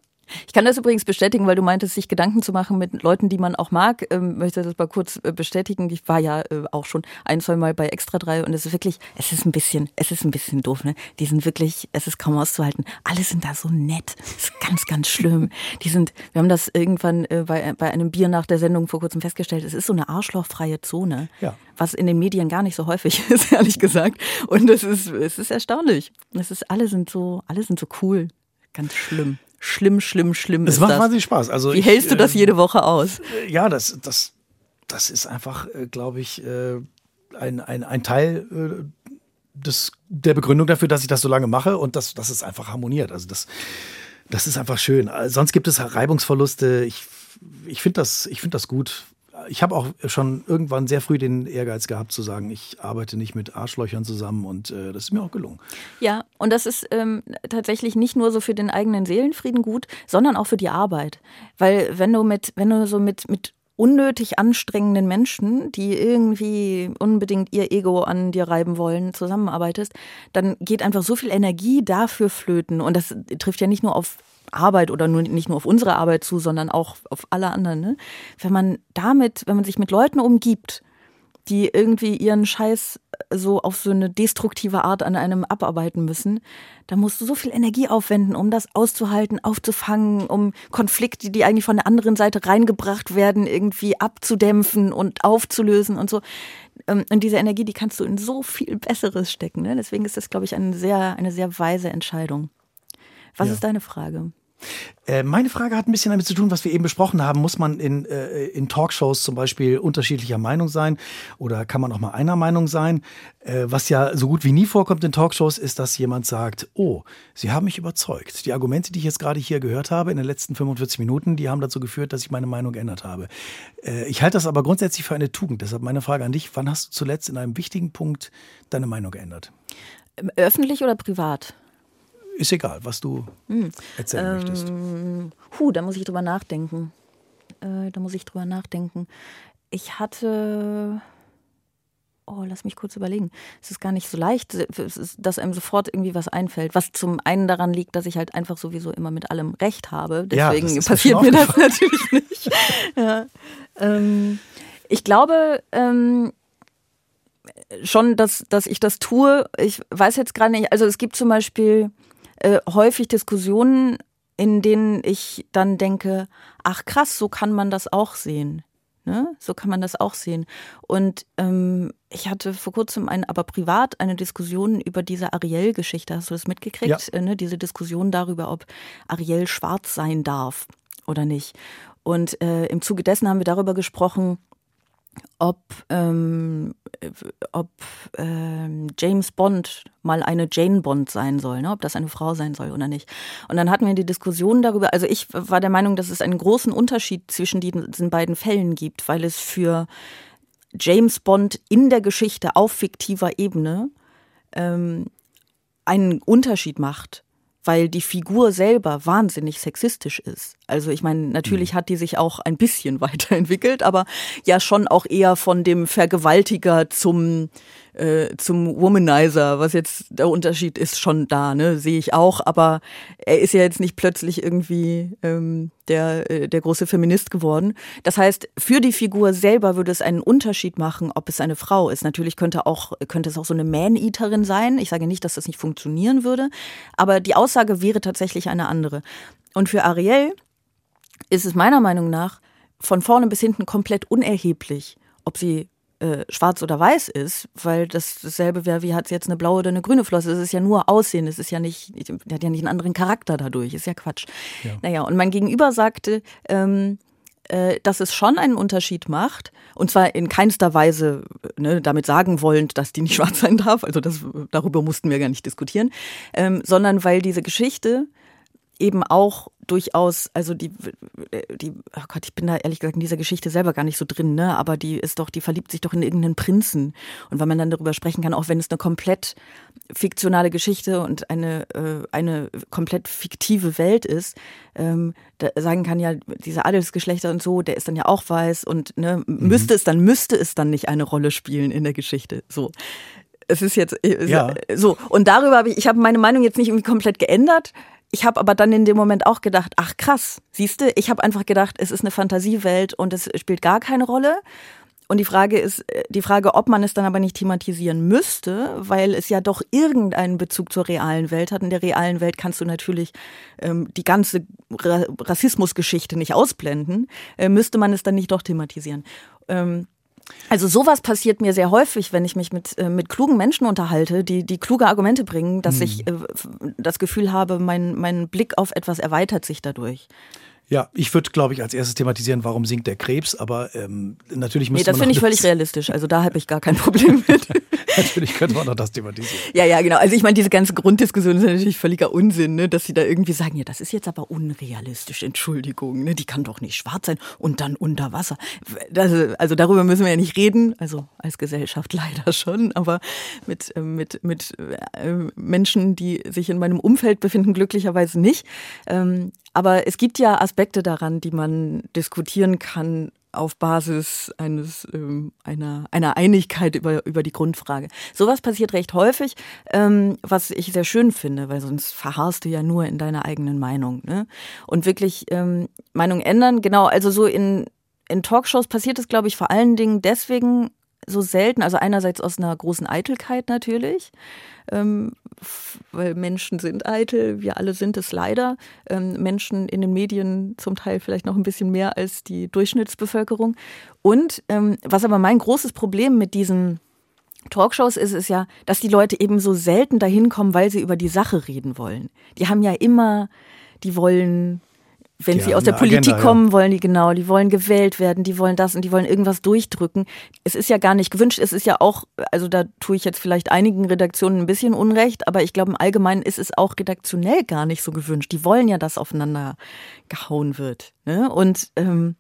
Ich kann das übrigens bestätigen, weil du meintest, sich Gedanken zu machen mit Leuten, die man auch mag. Ähm, möchte das mal kurz äh, bestätigen. Ich war ja äh, auch schon ein, zwei Mal bei Extra 3 und es ist wirklich, es ist ein bisschen, es ist ein bisschen doof, ne? Die sind wirklich, es ist kaum auszuhalten. Alle sind da so nett. Das ist ganz, ganz schlimm. Die sind, wir haben das irgendwann äh, bei, bei einem Bier nach der Sendung vor kurzem festgestellt, es ist so eine arschlochfreie Zone. Ja. Was in den Medien gar nicht so häufig ist, ehrlich gesagt. Und es ist, es ist erstaunlich. Es ist, alle sind so, alle sind so cool. Ganz schlimm. Schlimm, schlimm, schlimm. Es ist macht das. wahnsinnig Spaß. Also Wie ich, hältst du das äh, jede Woche aus? Ja, das, das, das ist einfach, äh, glaube ich, äh, ein, ein, ein Teil äh, des, der Begründung dafür, dass ich das so lange mache und dass, dass es einfach harmoniert. Also das, das ist einfach schön. Sonst gibt es Reibungsverluste. Ich, ich finde das, ich find das gut. Ich habe auch schon irgendwann sehr früh den Ehrgeiz gehabt zu sagen, ich arbeite nicht mit Arschlöchern zusammen und äh, das ist mir auch gelungen. Ja, und das ist ähm, tatsächlich nicht nur so für den eigenen Seelenfrieden gut, sondern auch für die Arbeit. Weil wenn du mit, wenn du so mit, mit unnötig anstrengenden Menschen, die irgendwie unbedingt ihr Ego an dir reiben wollen, zusammenarbeitest, dann geht einfach so viel Energie dafür flöten. Und das trifft ja nicht nur auf Arbeit oder nur, nicht nur auf unsere Arbeit zu, sondern auch auf alle anderen. Ne? Wenn man damit, wenn man sich mit Leuten umgibt, die irgendwie ihren Scheiß so auf so eine destruktive Art an einem abarbeiten müssen, da musst du so viel Energie aufwenden, um das auszuhalten, aufzufangen, um Konflikte, die eigentlich von der anderen Seite reingebracht werden, irgendwie abzudämpfen und aufzulösen und so. Ähm, Und diese Energie, die kannst du in so viel Besseres stecken. Ne? Deswegen ist das, glaube ich, eine sehr, eine sehr weise Entscheidung. Was Ja. ist deine Frage? Äh, meine Frage hat ein bisschen damit zu tun, was wir eben besprochen haben. Muss man in, äh, in Talkshows zum Beispiel unterschiedlicher Meinung sein oder kann man auch mal einer Meinung sein? Äh, was ja so gut wie nie vorkommt in Talkshows, ist, dass jemand sagt, oh, Sie haben mich überzeugt. Die Argumente, die ich jetzt gerade hier gehört habe in den letzten 45 Minuten, die haben dazu geführt, dass ich meine Meinung geändert habe. Äh, ich halte das aber grundsätzlich für eine Tugend. Deshalb meine Frage an dich, wann hast du zuletzt in einem wichtigen Punkt deine Meinung geändert? Öffentlich oder privat? Ist egal, was du erzählen möchtest. Huh, da muss ich drüber nachdenken. Äh, da muss ich drüber nachdenken. Ich hatte. Oh, lass mich kurz überlegen. Es ist gar nicht so leicht, ist, dass einem sofort irgendwie was einfällt. Was zum einen daran liegt, dass ich halt einfach sowieso immer mit allem Recht habe. Ja, Deswegen mir passiert mir das natürlich nicht. ja. ähm, ich glaube, ähm, schon, dass, dass ich das tue. Ich weiß jetzt gerade nicht, also es gibt zum Beispiel äh, häufig Diskussionen, in denen ich dann denke, ach krass, so kann man das auch sehen. Ne? So kann man das auch sehen. Und ähm, ich hatte vor kurzem ein, aber privat eine Diskussion über diese Ariel-Geschichte. Hast du das mitgekriegt? Ja. Äh, ne? Diese Diskussion darüber, ob Ariel schwarz sein darf oder nicht. Und äh, im Zuge dessen haben wir darüber gesprochen, ob, ähm, äh, ob ähm, James Bond mal eine Jane Bond sein soll, ne? ob das eine Frau sein soll oder nicht. Und dann hatten wir die Diskussion darüber, also ich war der Meinung, dass es einen großen Unterschied zwischen diesen beiden Fällen gibt, weil es für James Bond in der Geschichte auf fiktiver Ebene ähm, einen Unterschied macht, weil die Figur selber wahnsinnig sexistisch ist. Also ich meine, natürlich hat die sich auch ein bisschen weiterentwickelt, aber ja schon auch eher von dem Vergewaltiger zum äh, zum Womanizer, was jetzt der Unterschied ist, schon da, ne, sehe ich auch. Aber er ist ja jetzt nicht plötzlich irgendwie ähm, der äh, der große Feminist geworden. Das heißt, für die Figur selber würde es einen Unterschied machen, ob es eine Frau ist. Natürlich könnte auch könnte es auch so eine Man-Eaterin sein. Ich sage nicht, dass das nicht funktionieren würde, aber die Aussage wäre tatsächlich eine andere. Und für Ariel ist es meiner Meinung nach von vorne bis hinten komplett unerheblich, ob sie äh, schwarz oder weiß ist, weil das dasselbe wäre, wie hat sie jetzt eine blaue oder eine grüne Flosse. Es ist ja nur Aussehen, es ist ja nicht, die hat ja nicht einen anderen Charakter dadurch, ist ja Quatsch. Ja. Naja, und mein Gegenüber sagte, ähm, äh, dass es schon einen Unterschied macht, und zwar in keinster Weise ne, damit sagen wollend, dass die nicht schwarz sein darf, also das, darüber mussten wir gar nicht diskutieren, ähm, sondern weil diese Geschichte eben auch durchaus, also die, die, oh Gott, ich bin da ehrlich gesagt in dieser Geschichte selber gar nicht so drin, ne? Aber die ist doch, die verliebt sich doch in irgendeinen Prinzen. Und wenn man dann darüber sprechen kann, auch wenn es eine komplett fiktionale Geschichte und eine, äh, eine komplett fiktive Welt ist, ähm, da sagen kann ja, diese Adelsgeschlechter und so, der ist dann ja auch weiß und ne, mhm. müsste es dann, müsste es dann nicht eine Rolle spielen in der Geschichte. So es ist jetzt Ja. so und darüber habe ich ich habe meine Meinung jetzt nicht irgendwie komplett geändert ich habe aber dann in dem Moment auch gedacht, ach krass, siehst du, ich habe einfach gedacht, es ist eine Fantasiewelt und es spielt gar keine Rolle. Und die Frage ist, äh, die Frage, ob man es dann aber nicht thematisieren müsste, weil es ja doch irgendeinen Bezug zur realen Welt hat. In der realen Welt kannst du natürlich ähm, die ganze Ra Rassismusgeschichte nicht ausblenden. Äh, müsste man es dann nicht doch thematisieren? Ähm, also sowas passiert mir sehr häufig, wenn ich mich mit, äh, mit klugen Menschen unterhalte, die, die kluge Argumente bringen, dass hm. ich äh, das Gefühl habe, mein, mein Blick auf etwas erweitert sich dadurch. Ja, ich würde, glaube ich, als erstes thematisieren, warum sinkt der Krebs, aber ähm, natürlich müsste Nee, das finde ich völlig realistisch. Also da habe ich gar kein Problem mit. natürlich könnte man noch das thematisieren. Ja, ja, genau. Also ich meine, diese ganze Grunddiskussion ist natürlich völliger Unsinn, ne? dass sie da irgendwie sagen, ja, das ist jetzt aber unrealistisch, Entschuldigung, ne? die kann doch nicht schwarz sein und dann unter Wasser. Das, also darüber müssen wir ja nicht reden, also als Gesellschaft leider schon, aber mit, äh, mit, mit äh, Menschen, die sich in meinem Umfeld befinden, glücklicherweise nicht. Ähm, aber es gibt ja Aspekte daran, die man diskutieren kann auf Basis eines ähm, einer einer Einigkeit über über die Grundfrage. Sowas passiert recht häufig, ähm, was ich sehr schön finde, weil sonst verharrst du ja nur in deiner eigenen Meinung. Ne? Und wirklich ähm, Meinung ändern, genau. Also so in in Talkshows passiert es, glaube ich, vor allen Dingen deswegen so selten. Also einerseits aus einer großen Eitelkeit natürlich, weil Menschen sind eitel, wir alle sind es leider. Ähm, Menschen in den Medien zum Teil vielleicht noch ein bisschen mehr als die Durchschnittsbevölkerung. Und ähm, was aber mein großes Problem mit diesen Talkshows ist es ja, dass die Leute eben so selten dahin kommen, weil sie über die Sache reden wollen. Die haben ja immer, die wollen wenn sie aus der Politik Agenda, kommen, ja. wollen die genau, die wollen gewählt werden, die wollen das und die wollen irgendwas durchdrücken. Es ist ja gar nicht gewünscht, es ist ja auch, also da tue ich jetzt vielleicht einigen Redaktionen ein bisschen Unrecht, aber ich glaube im Allgemeinen ist es auch redaktionell gar nicht so gewünscht. Die wollen ja, dass aufeinander gehauen wird. Ne? Und ähm,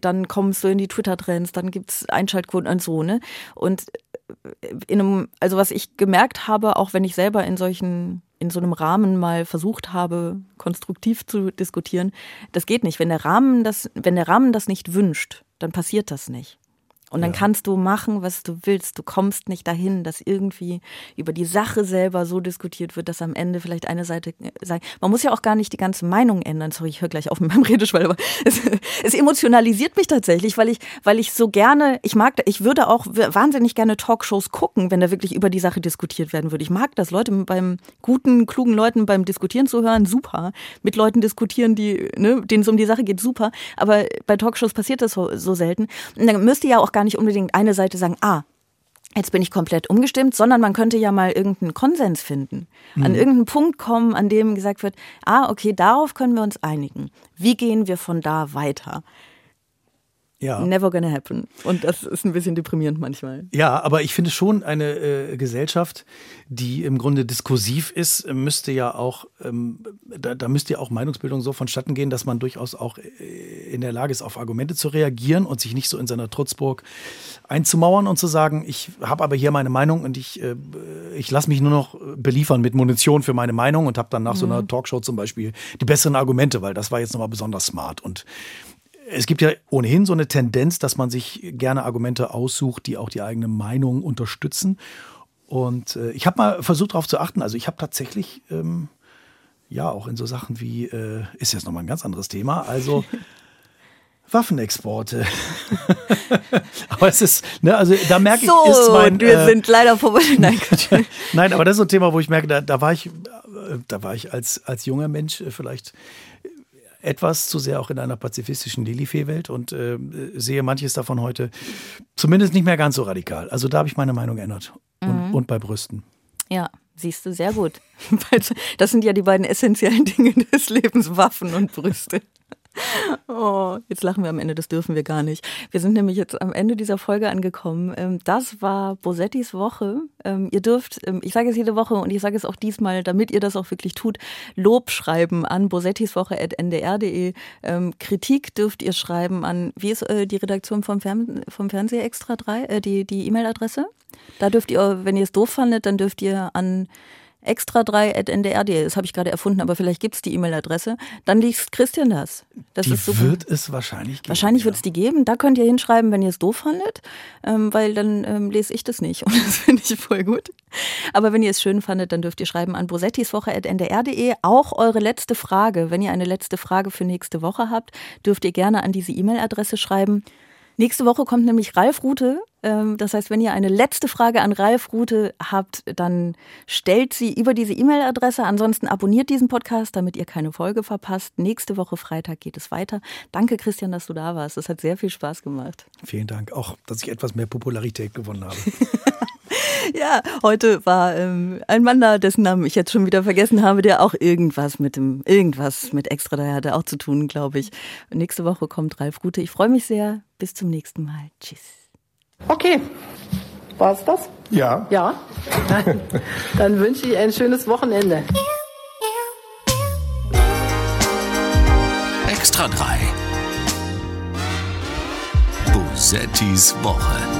dann kommst du in die Twitter-Trends, dann gibt's Einschaltquoten und so, ne? Und in einem, also was ich gemerkt habe, auch wenn ich selber in solchen in so einem Rahmen mal versucht habe, konstruktiv zu diskutieren, das geht nicht. Wenn der Rahmen das, wenn der Rahmen das nicht wünscht, dann passiert das nicht. Und dann ja. kannst du machen, was du willst. Du kommst nicht dahin, dass irgendwie über die Sache selber so diskutiert wird, dass am Ende vielleicht eine Seite äh, sagt, man muss ja auch gar nicht die ganze Meinung ändern. Sorry, ich höre gleich auf mit meinem Redeschwall, aber es, es, emotionalisiert mich tatsächlich, weil ich, weil ich so gerne, ich mag, ich würde auch wahnsinnig gerne Talkshows gucken, wenn da wirklich über die Sache diskutiert werden würde. Ich mag das, Leute beim guten, klugen Leuten beim Diskutieren zu hören, super. Mit Leuten diskutieren, die, ne, denen es um die Sache geht, super. Aber bei Talkshows passiert das so, so selten. Und dann müsste ja auch gar gar nicht unbedingt eine Seite sagen, ah, jetzt bin ich komplett umgestimmt, sondern man könnte ja mal irgendeinen Konsens finden. Mhm. An irgendeinen Punkt kommen, an dem gesagt wird, ah, okay, darauf können wir uns einigen. Wie gehen wir von da weiter? Ja. Never gonna happen. Und das ist ein bisschen deprimierend manchmal. Ja, aber ich finde schon, eine äh, Gesellschaft, die im Grunde diskursiv ist, müsste ja auch, ähm, da, da müsste ja auch Meinungsbildung so vonstatten gehen, dass man durchaus auch äh, in der Lage ist, auf Argumente zu reagieren und sich nicht so in seiner Trutzburg einzumauern und zu sagen, ich habe aber hier meine Meinung und ich, äh, ich lasse mich nur noch beliefern mit Munition für meine Meinung und habe dann nach mhm. so einer mhm. Talkshow zum Beispiel die besseren Argumente, weil das war jetzt nochmal besonders smart. Und es gibt ja ohnehin so eine Tendenz, dass man sich gerne Argumente aussucht, die auch die eigene Meinung unterstützen. Und äh, ich habe mal versucht darauf zu achten. Also ich habe tatsächlich, ähm, ja, auch in so Sachen wie, äh, ist jetzt nochmal ein ganz anderes Thema, also Waffenexporte. aber es ist, ne, also da merke so, ich, ist mein, wir äh, sind leider vorbei. Nein, Nein, aber das ist so ein Thema, wo ich merke, da, da war ich, äh, da war ich als, als junger Mensch äh, vielleicht etwas zu sehr auch in einer pazifistischen Lilifee-Welt und äh, sehe manches davon heute zumindest nicht mehr ganz so radikal. Also da habe ich meine Meinung geändert. Und, mhm. und bei Brüsten. Ja, siehst du, sehr gut. Das sind ja die beiden essentiellen Dinge des Lebens, Waffen und Brüste. Oh, jetzt lachen wir am Ende, das dürfen wir gar nicht. Wir sind nämlich jetzt am Ende dieser Folge angekommen. Ähm, das war Bosettis Woche. Ähm, ihr dürft, ähm, ich sage es jede Woche und ich sage es auch diesmal, damit ihr das auch wirklich tut, Lob schreiben an bosettiswoche.ndr.de. Kritik dürft ihr schreiben an, wie ist äh, die Redaktion vom, Fern vom Fernseher Extra 3, äh, die E-Mail-Adresse? Da dürft ihr, wenn ihr es doof fandet, dann dürft ihr an extra3.ndr.de. Das habe ich gerade erfunden, aber vielleicht gibt es die E-Mail-Adresse. Dann liest Christian das. Das die ist super. wird es wahrscheinlich geben. Wahrscheinlich ja. wird es die geben. Da könnt ihr hinschreiben, wenn ihr es doof fandet, ähm, weil dann ähm, lese ich das nicht. Und das finde ich voll gut. Aber wenn ihr es schön fandet, dann dürft ihr schreiben an bosettiswoche.ndr.de. Auch eure letzte Frage, wenn ihr eine letzte Frage für nächste Woche habt, dürft ihr gerne an diese E-Mail-Adresse schreiben. Nächste Woche kommt nämlich Ralf Rute. Ähm, Das heißt, wenn ihr eine letzte Frage an Ralf Rute habt, dann stellt sie über diese E-Mail-Adresse. Ansonsten abonniert diesen Podcast, damit ihr keine Folge verpasst. Nächste Woche Freitag geht es weiter. Danke, Christian, dass du da warst. Das hat sehr viel Spaß gemacht. Vielen Dank. Auch, dass ich etwas mehr Popularität gewonnen habe. Ja, heute war ähm, ein Mann da, dessen Namen ich jetzt schon wieder vergessen habe, der auch irgendwas mit dem, irgendwas mit Extra da hatte auch zu tun, glaube ich. Und nächste Woche kommt Ralf Rute. Ich freue mich sehr. Bis zum nächsten Mal. Tschüss. Okay. War's das? Ja. Ja. Dann, dann wünsche ich ein schönes Wochenende. Extra 3. Bosettis Woche.